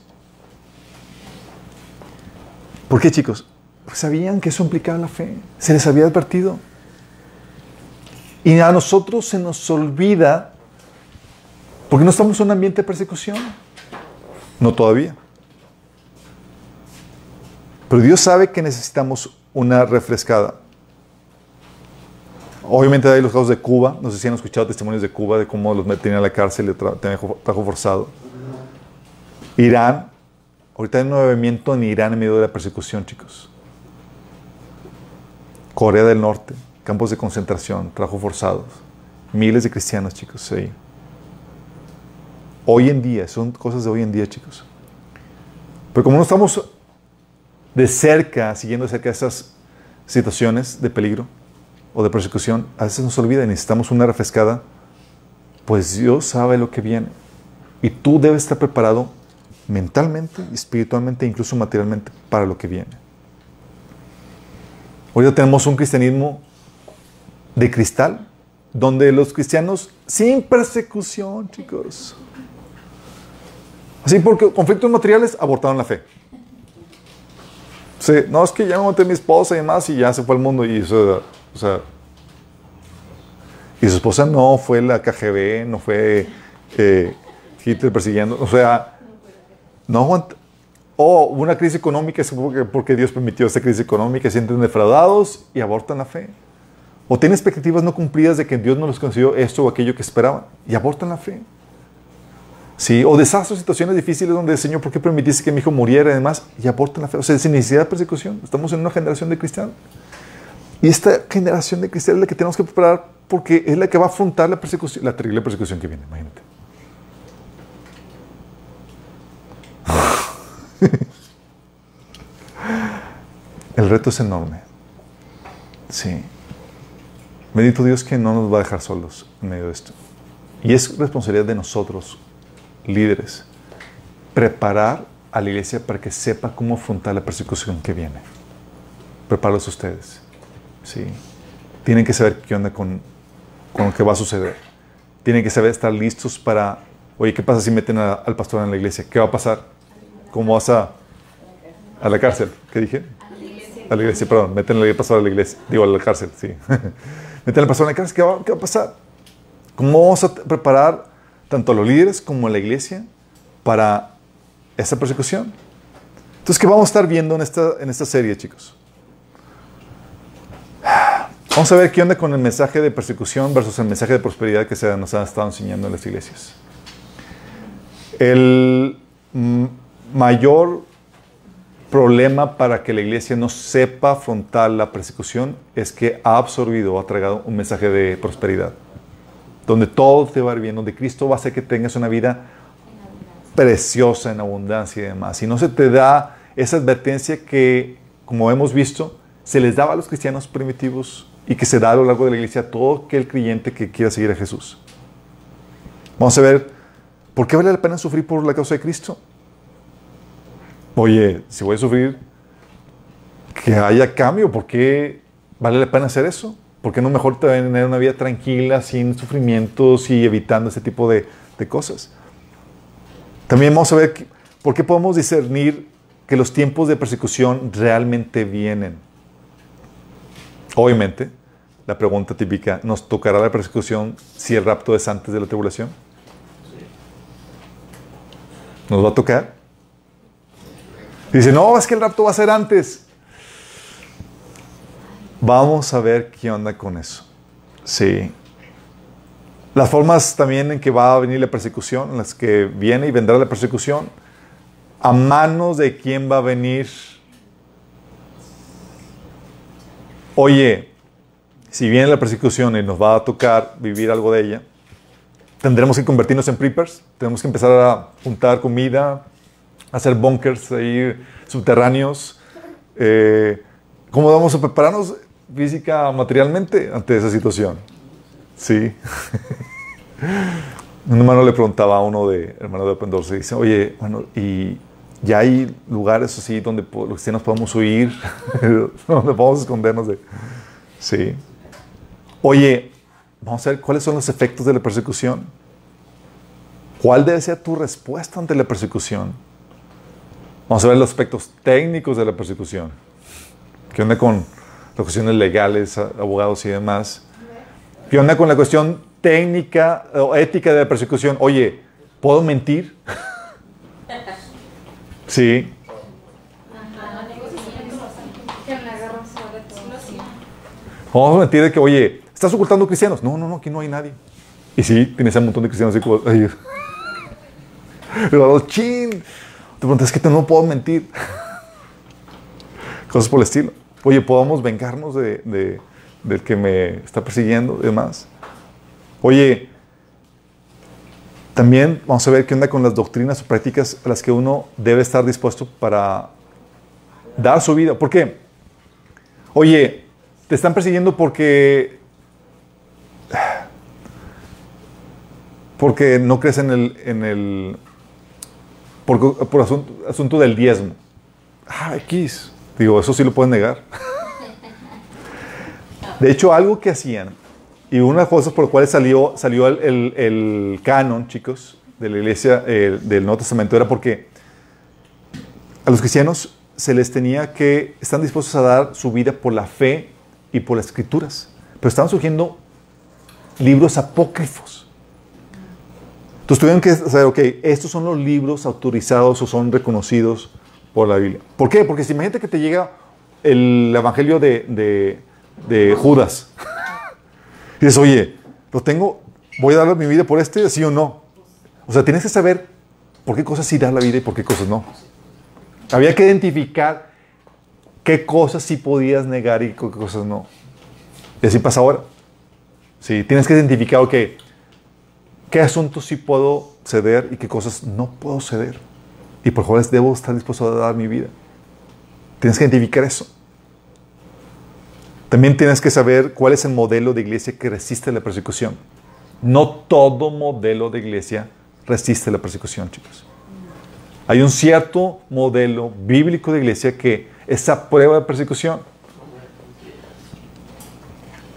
¿Por qué, chicos? Pues sabían que eso implicaba la fe. Se les había advertido. Y a nosotros se nos olvida porque no estamos en un ambiente de persecución. No todavía. Pero Dios sabe que necesitamos una refrescada. Obviamente hay los casos de Cuba. No sé si han escuchado testimonios de Cuba de cómo los metían a la cárcel y tra- trabajo trabajo forzado. Irán. Ahorita hay un movimiento en Irán en medio de la persecución, chicos. Corea del Norte. Campos de concentración, trabajo forzados. Miles de cristianos, chicos. Hoy en día, son cosas de hoy en día, chicos. Pero como no estamos de cerca, siguiendo de cerca esas situaciones de peligro o de persecución, a veces nos olvida y necesitamos una refrescada, pues Dios sabe lo que viene. Y tú debes estar preparado mentalmente, espiritualmente incluso materialmente para lo que viene. Hoy ya tenemos un cristianismo de cristal, donde los cristianos sin persecución, chicos. Así porque conflictos materiales abortaron la fe. Sí, no, es que ya me maté a mi esposa y demás y ya se fue al mundo y o y su esposa no fue la KGB, no fue eh, Hitler persiguiendo, o sea, no aguanta. O una crisis económica, es porque, Dios permitió esta crisis económica, sienten defraudados y abortan la fe. O tienen expectativas no cumplidas de que Dios no les concedió esto o aquello que esperaban y abortan la fe. Sí, o desastres, situaciones difíciles donde, Señor, ¿por qué permitiste que mi hijo muriera y demás? Y abortan la fe. O sea, sin necesidad de persecución. Estamos en una generación de cristianos. Y esta generación de cristianos es la que tenemos que preparar porque es la que va a afrontar la persecución, la terrible persecución que viene, imagínate. El reto es enorme. Sí. Bendito Dios que no nos va a dejar solos en medio de esto. Y es responsabilidad de nosotros, líderes, preparar a la iglesia para que sepa cómo afrontar la persecución que viene. Prepararlos ustedes. Sí. Tienen que saber qué onda con, con lo que va a suceder. Tienen que saber estar listos para, oye, ¿qué pasa si meten a- al pastor en la iglesia? ¿Qué va a pasar? ¿Cómo vas a, a la cárcel? ¿Qué dije? A la iglesia, perdón, meten al pastor a la iglesia. Digo, a la cárcel, sí. meten al pastor a la cárcel, ¿qué va, qué va a pasar? ¿Cómo vamos a preparar tanto a los líderes como a la iglesia para esta persecución? Entonces, ¿qué vamos a estar viendo en esta, en esta serie, chicos? Vamos a ver qué onda con el mensaje de persecución versus el mensaje de prosperidad que se nos ha estado enseñando en las iglesias. El mayor problema para que la iglesia no sepa afrontar la persecución es que ha absorbido o ha tragado un mensaje de prosperidad, donde todo te va a ir bien, donde Cristo va a hacer que tengas una vida preciosa en abundancia y demás. Y no se te da esa advertencia que, como hemos visto, se les daba a los cristianos primitivos y que se da a lo largo de la iglesia a todo aquel creyente que quiera seguir a Jesús. Vamos a ver, ¿por qué vale la pena sufrir por la causa de Cristo? Oye, si voy a sufrir, que haya cambio, ¿por qué vale la pena hacer eso? ¿Por qué no mejor tener una vida tranquila, sin sufrimientos y evitando ese tipo de, de cosas? También vamos a ver que- por qué podemos discernir que los tiempos de persecución realmente vienen. Obviamente, la pregunta típica, ¿nos tocará la persecución si el rapto es antes de la tribulación? ¿Nos va a tocar? Dice, no, es que el rapto va a ser antes. Vamos a ver qué onda con eso. Sí. Las formas también en que va a venir la persecución, en las que viene y vendrá la persecución, a manos de quién va a venir. Oye, si viene la persecución y nos va a tocar vivir algo de ella, tendremos que convertirnos en preppers, tenemos que empezar a juntar comida, hacer bunkers ahí subterráneos eh, ¿cómo vamos a prepararnos física, materialmente ante esa situación? Sí. Un hermano le preguntaba a uno de, hermano de Open Doors, y dice, oye, bueno, y ya hay lugares así donde los cristianos podemos huir, donde podemos escondernos de... Sí. Oye, vamos a ver cuáles son los efectos de la persecución. ¿Cuál debe ser tu respuesta ante la persecución? Vamos a ver los aspectos técnicos de la persecución. ¿Qué onda con las cuestiones legales, abogados y demás? ¿Qué onda con la cuestión técnica o ética de la persecución? Oye, ¿puedo mentir? Sí. Vamos a mentir de que, oye, ¿estás ocultando cristianos? No, no, no, aquí no hay nadie. Y sí, tienes un montón de cristianos como, ay. Chin. Preguntas, es que no puedo mentir. Cosas por el estilo. Oye, ¿podemos vengarnos de, de- del que me está persiguiendo y demás? Oye, también vamos a ver qué onda con las doctrinas o prácticas a las que uno debe estar dispuesto para dar su vida. ¿Por qué? Oye, te están persiguiendo porque. Porque no crees en el. En el por, asunto, del diezmo. Ah, X. Digo, eso sí lo pueden negar. De hecho, algo que hacían, y una de las cosas por las cuales salió, el canon, chicos, de la iglesia eh, del Nuevo Testamento, era porque a los cristianos se les tenía que, están dispuestos a dar su vida por la fe y por las escrituras. Pero estaban surgiendo libros apócrifos. Entonces tuvieron que saber, ok, estos son los libros autorizados o son reconocidos por la Biblia. ¿Por qué? Porque si imagínate que te llega el evangelio de, de- de Judas. y dices, oye, lo tengo, voy a dar mi vida por este, sí o no. O sea, tienes que saber por qué cosas sí dar la vida y por qué cosas no. Había que identificar qué cosas sí podías negar y qué cosas no. Y así pasa ahora. Sí, tienes que identificar, ok, qué asuntos sí puedo ceder y qué cosas no puedo ceder. Y por cuáles debo estar dispuesto a dar mi vida. Tienes que identificar eso. También tienes que saber cuál es el modelo de iglesia que resiste la persecución. No todo modelo de iglesia resiste la persecución, chicos. Hay un cierto modelo bíblico de iglesia que es a prueba de persecución.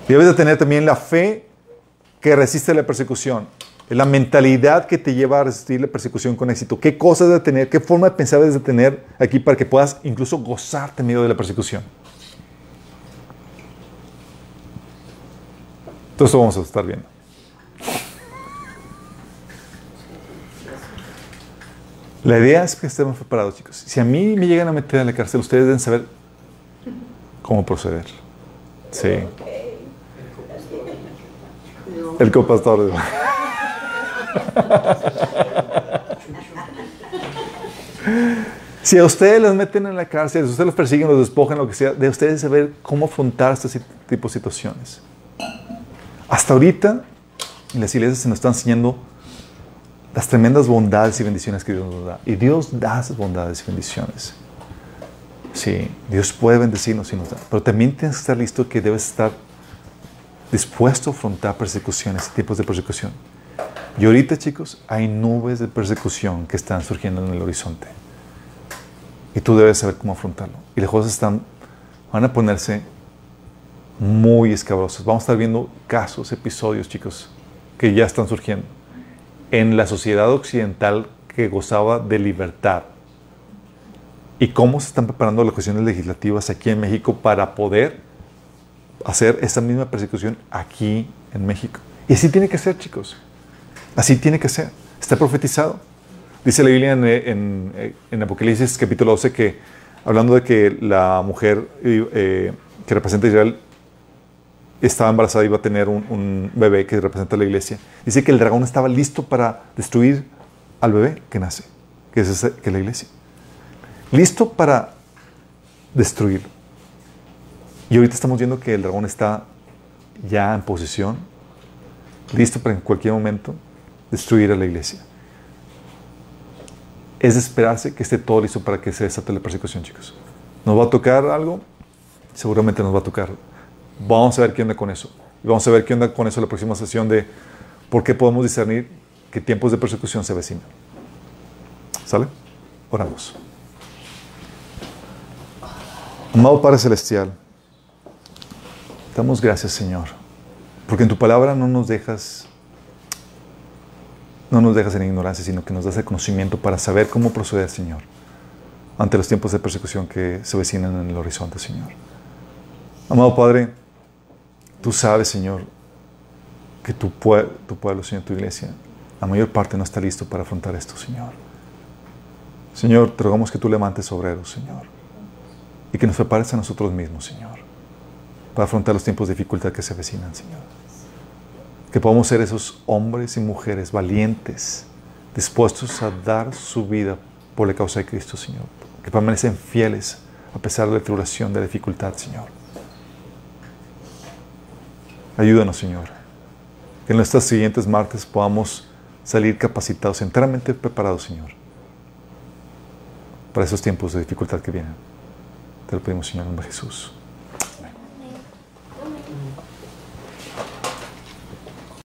Debes de tener también la fe que resiste la persecución. La mentalidad que te lleva a resistir la persecución con éxito. ¿Qué cosas de tener? ¿Qué forma de pensar debes de tener aquí para que puedas incluso gozarte en medio de la persecución? Todo esto vamos a estar viendo. La idea es que estemos preparados, chicos. Si a mí me llegan a meter a la cárcel, ustedes deben saber cómo proceder. Sí. El copastor. Si a ustedes los meten en la cárcel, si ustedes los persiguen, los despojan, lo que sea, de ustedes saber cómo afrontar este tipo de situaciones. Hasta ahorita, en las iglesias se nos están enseñando las tremendas bondades y bendiciones que Dios nos da. Y Dios da esas bondades y bendiciones. Sí, Dios puede bendecirnos y nos da. Pero también tienes que estar listo que debes estar dispuesto a afrontar persecuciones, tipos de persecución. Y ahorita, chicos, hay nubes de persecución que están surgiendo en el horizonte. Y tú debes saber cómo afrontarlo. Y las cosas están, van a ponerse muy escabrosas. Vamos a estar viendo casos, episodios, chicos, que ya están surgiendo. En la sociedad occidental que gozaba de libertad. Y cómo se están preparando las cuestiones legislativas aquí en México para poder hacer esa misma persecución aquí en México. Y así tiene que ser, chicos. Así tiene que ser. Está profetizado. Dice la Biblia en, en- en Apocalipsis capítulo 12 que, hablando de que la mujer eh, que representa a Israel estaba embarazada y iba a tener un, bebé que representa a la iglesia, dice que el dragón estaba listo para destruir al bebé que nace, que es, que es la iglesia. Listo para destruirlo. Y ahorita estamos viendo que el dragón está ya en posición, listo para en cualquier momento destruir a la iglesia. Es de esperarse que esté todo listo para que se desate la persecución, chicos. ¿Nos va a tocar algo? Seguramente nos va a tocar. Vamos a ver qué onda con eso. Y vamos a ver qué onda con eso en la próxima sesión de por qué podemos discernir qué tiempos de persecución se avecinan. ¿Sale? Oramos. Amado Padre Celestial, damos gracias, Señor, porque en tu palabra no nos dejas no nos dejas en ignorancia, sino que nos das el conocimiento para saber cómo proceder, Señor, ante los tiempos de persecución que se vecinan en el horizonte, Señor. Amado Padre, tú sabes, Señor, que tu, tu pueblo, Señor, tu iglesia, la mayor parte no está listo para afrontar esto, Señor. Señor, te rogamos que tú levantes obreros, Señor, y que nos prepares a nosotros mismos, Señor, para afrontar los tiempos de dificultad que se avecinan, Señor. Que podamos ser esos hombres y mujeres valientes, dispuestos a dar su vida por la causa de Cristo, Señor. Que permanecen fieles a pesar de la tribulación, de la dificultad, Señor. Ayúdanos, Señor. Que en nuestras siguientes martes podamos salir capacitados, enteramente preparados, Señor, para esos tiempos de dificultad que vienen. Te lo pedimos, Señor, en nombre de Jesús.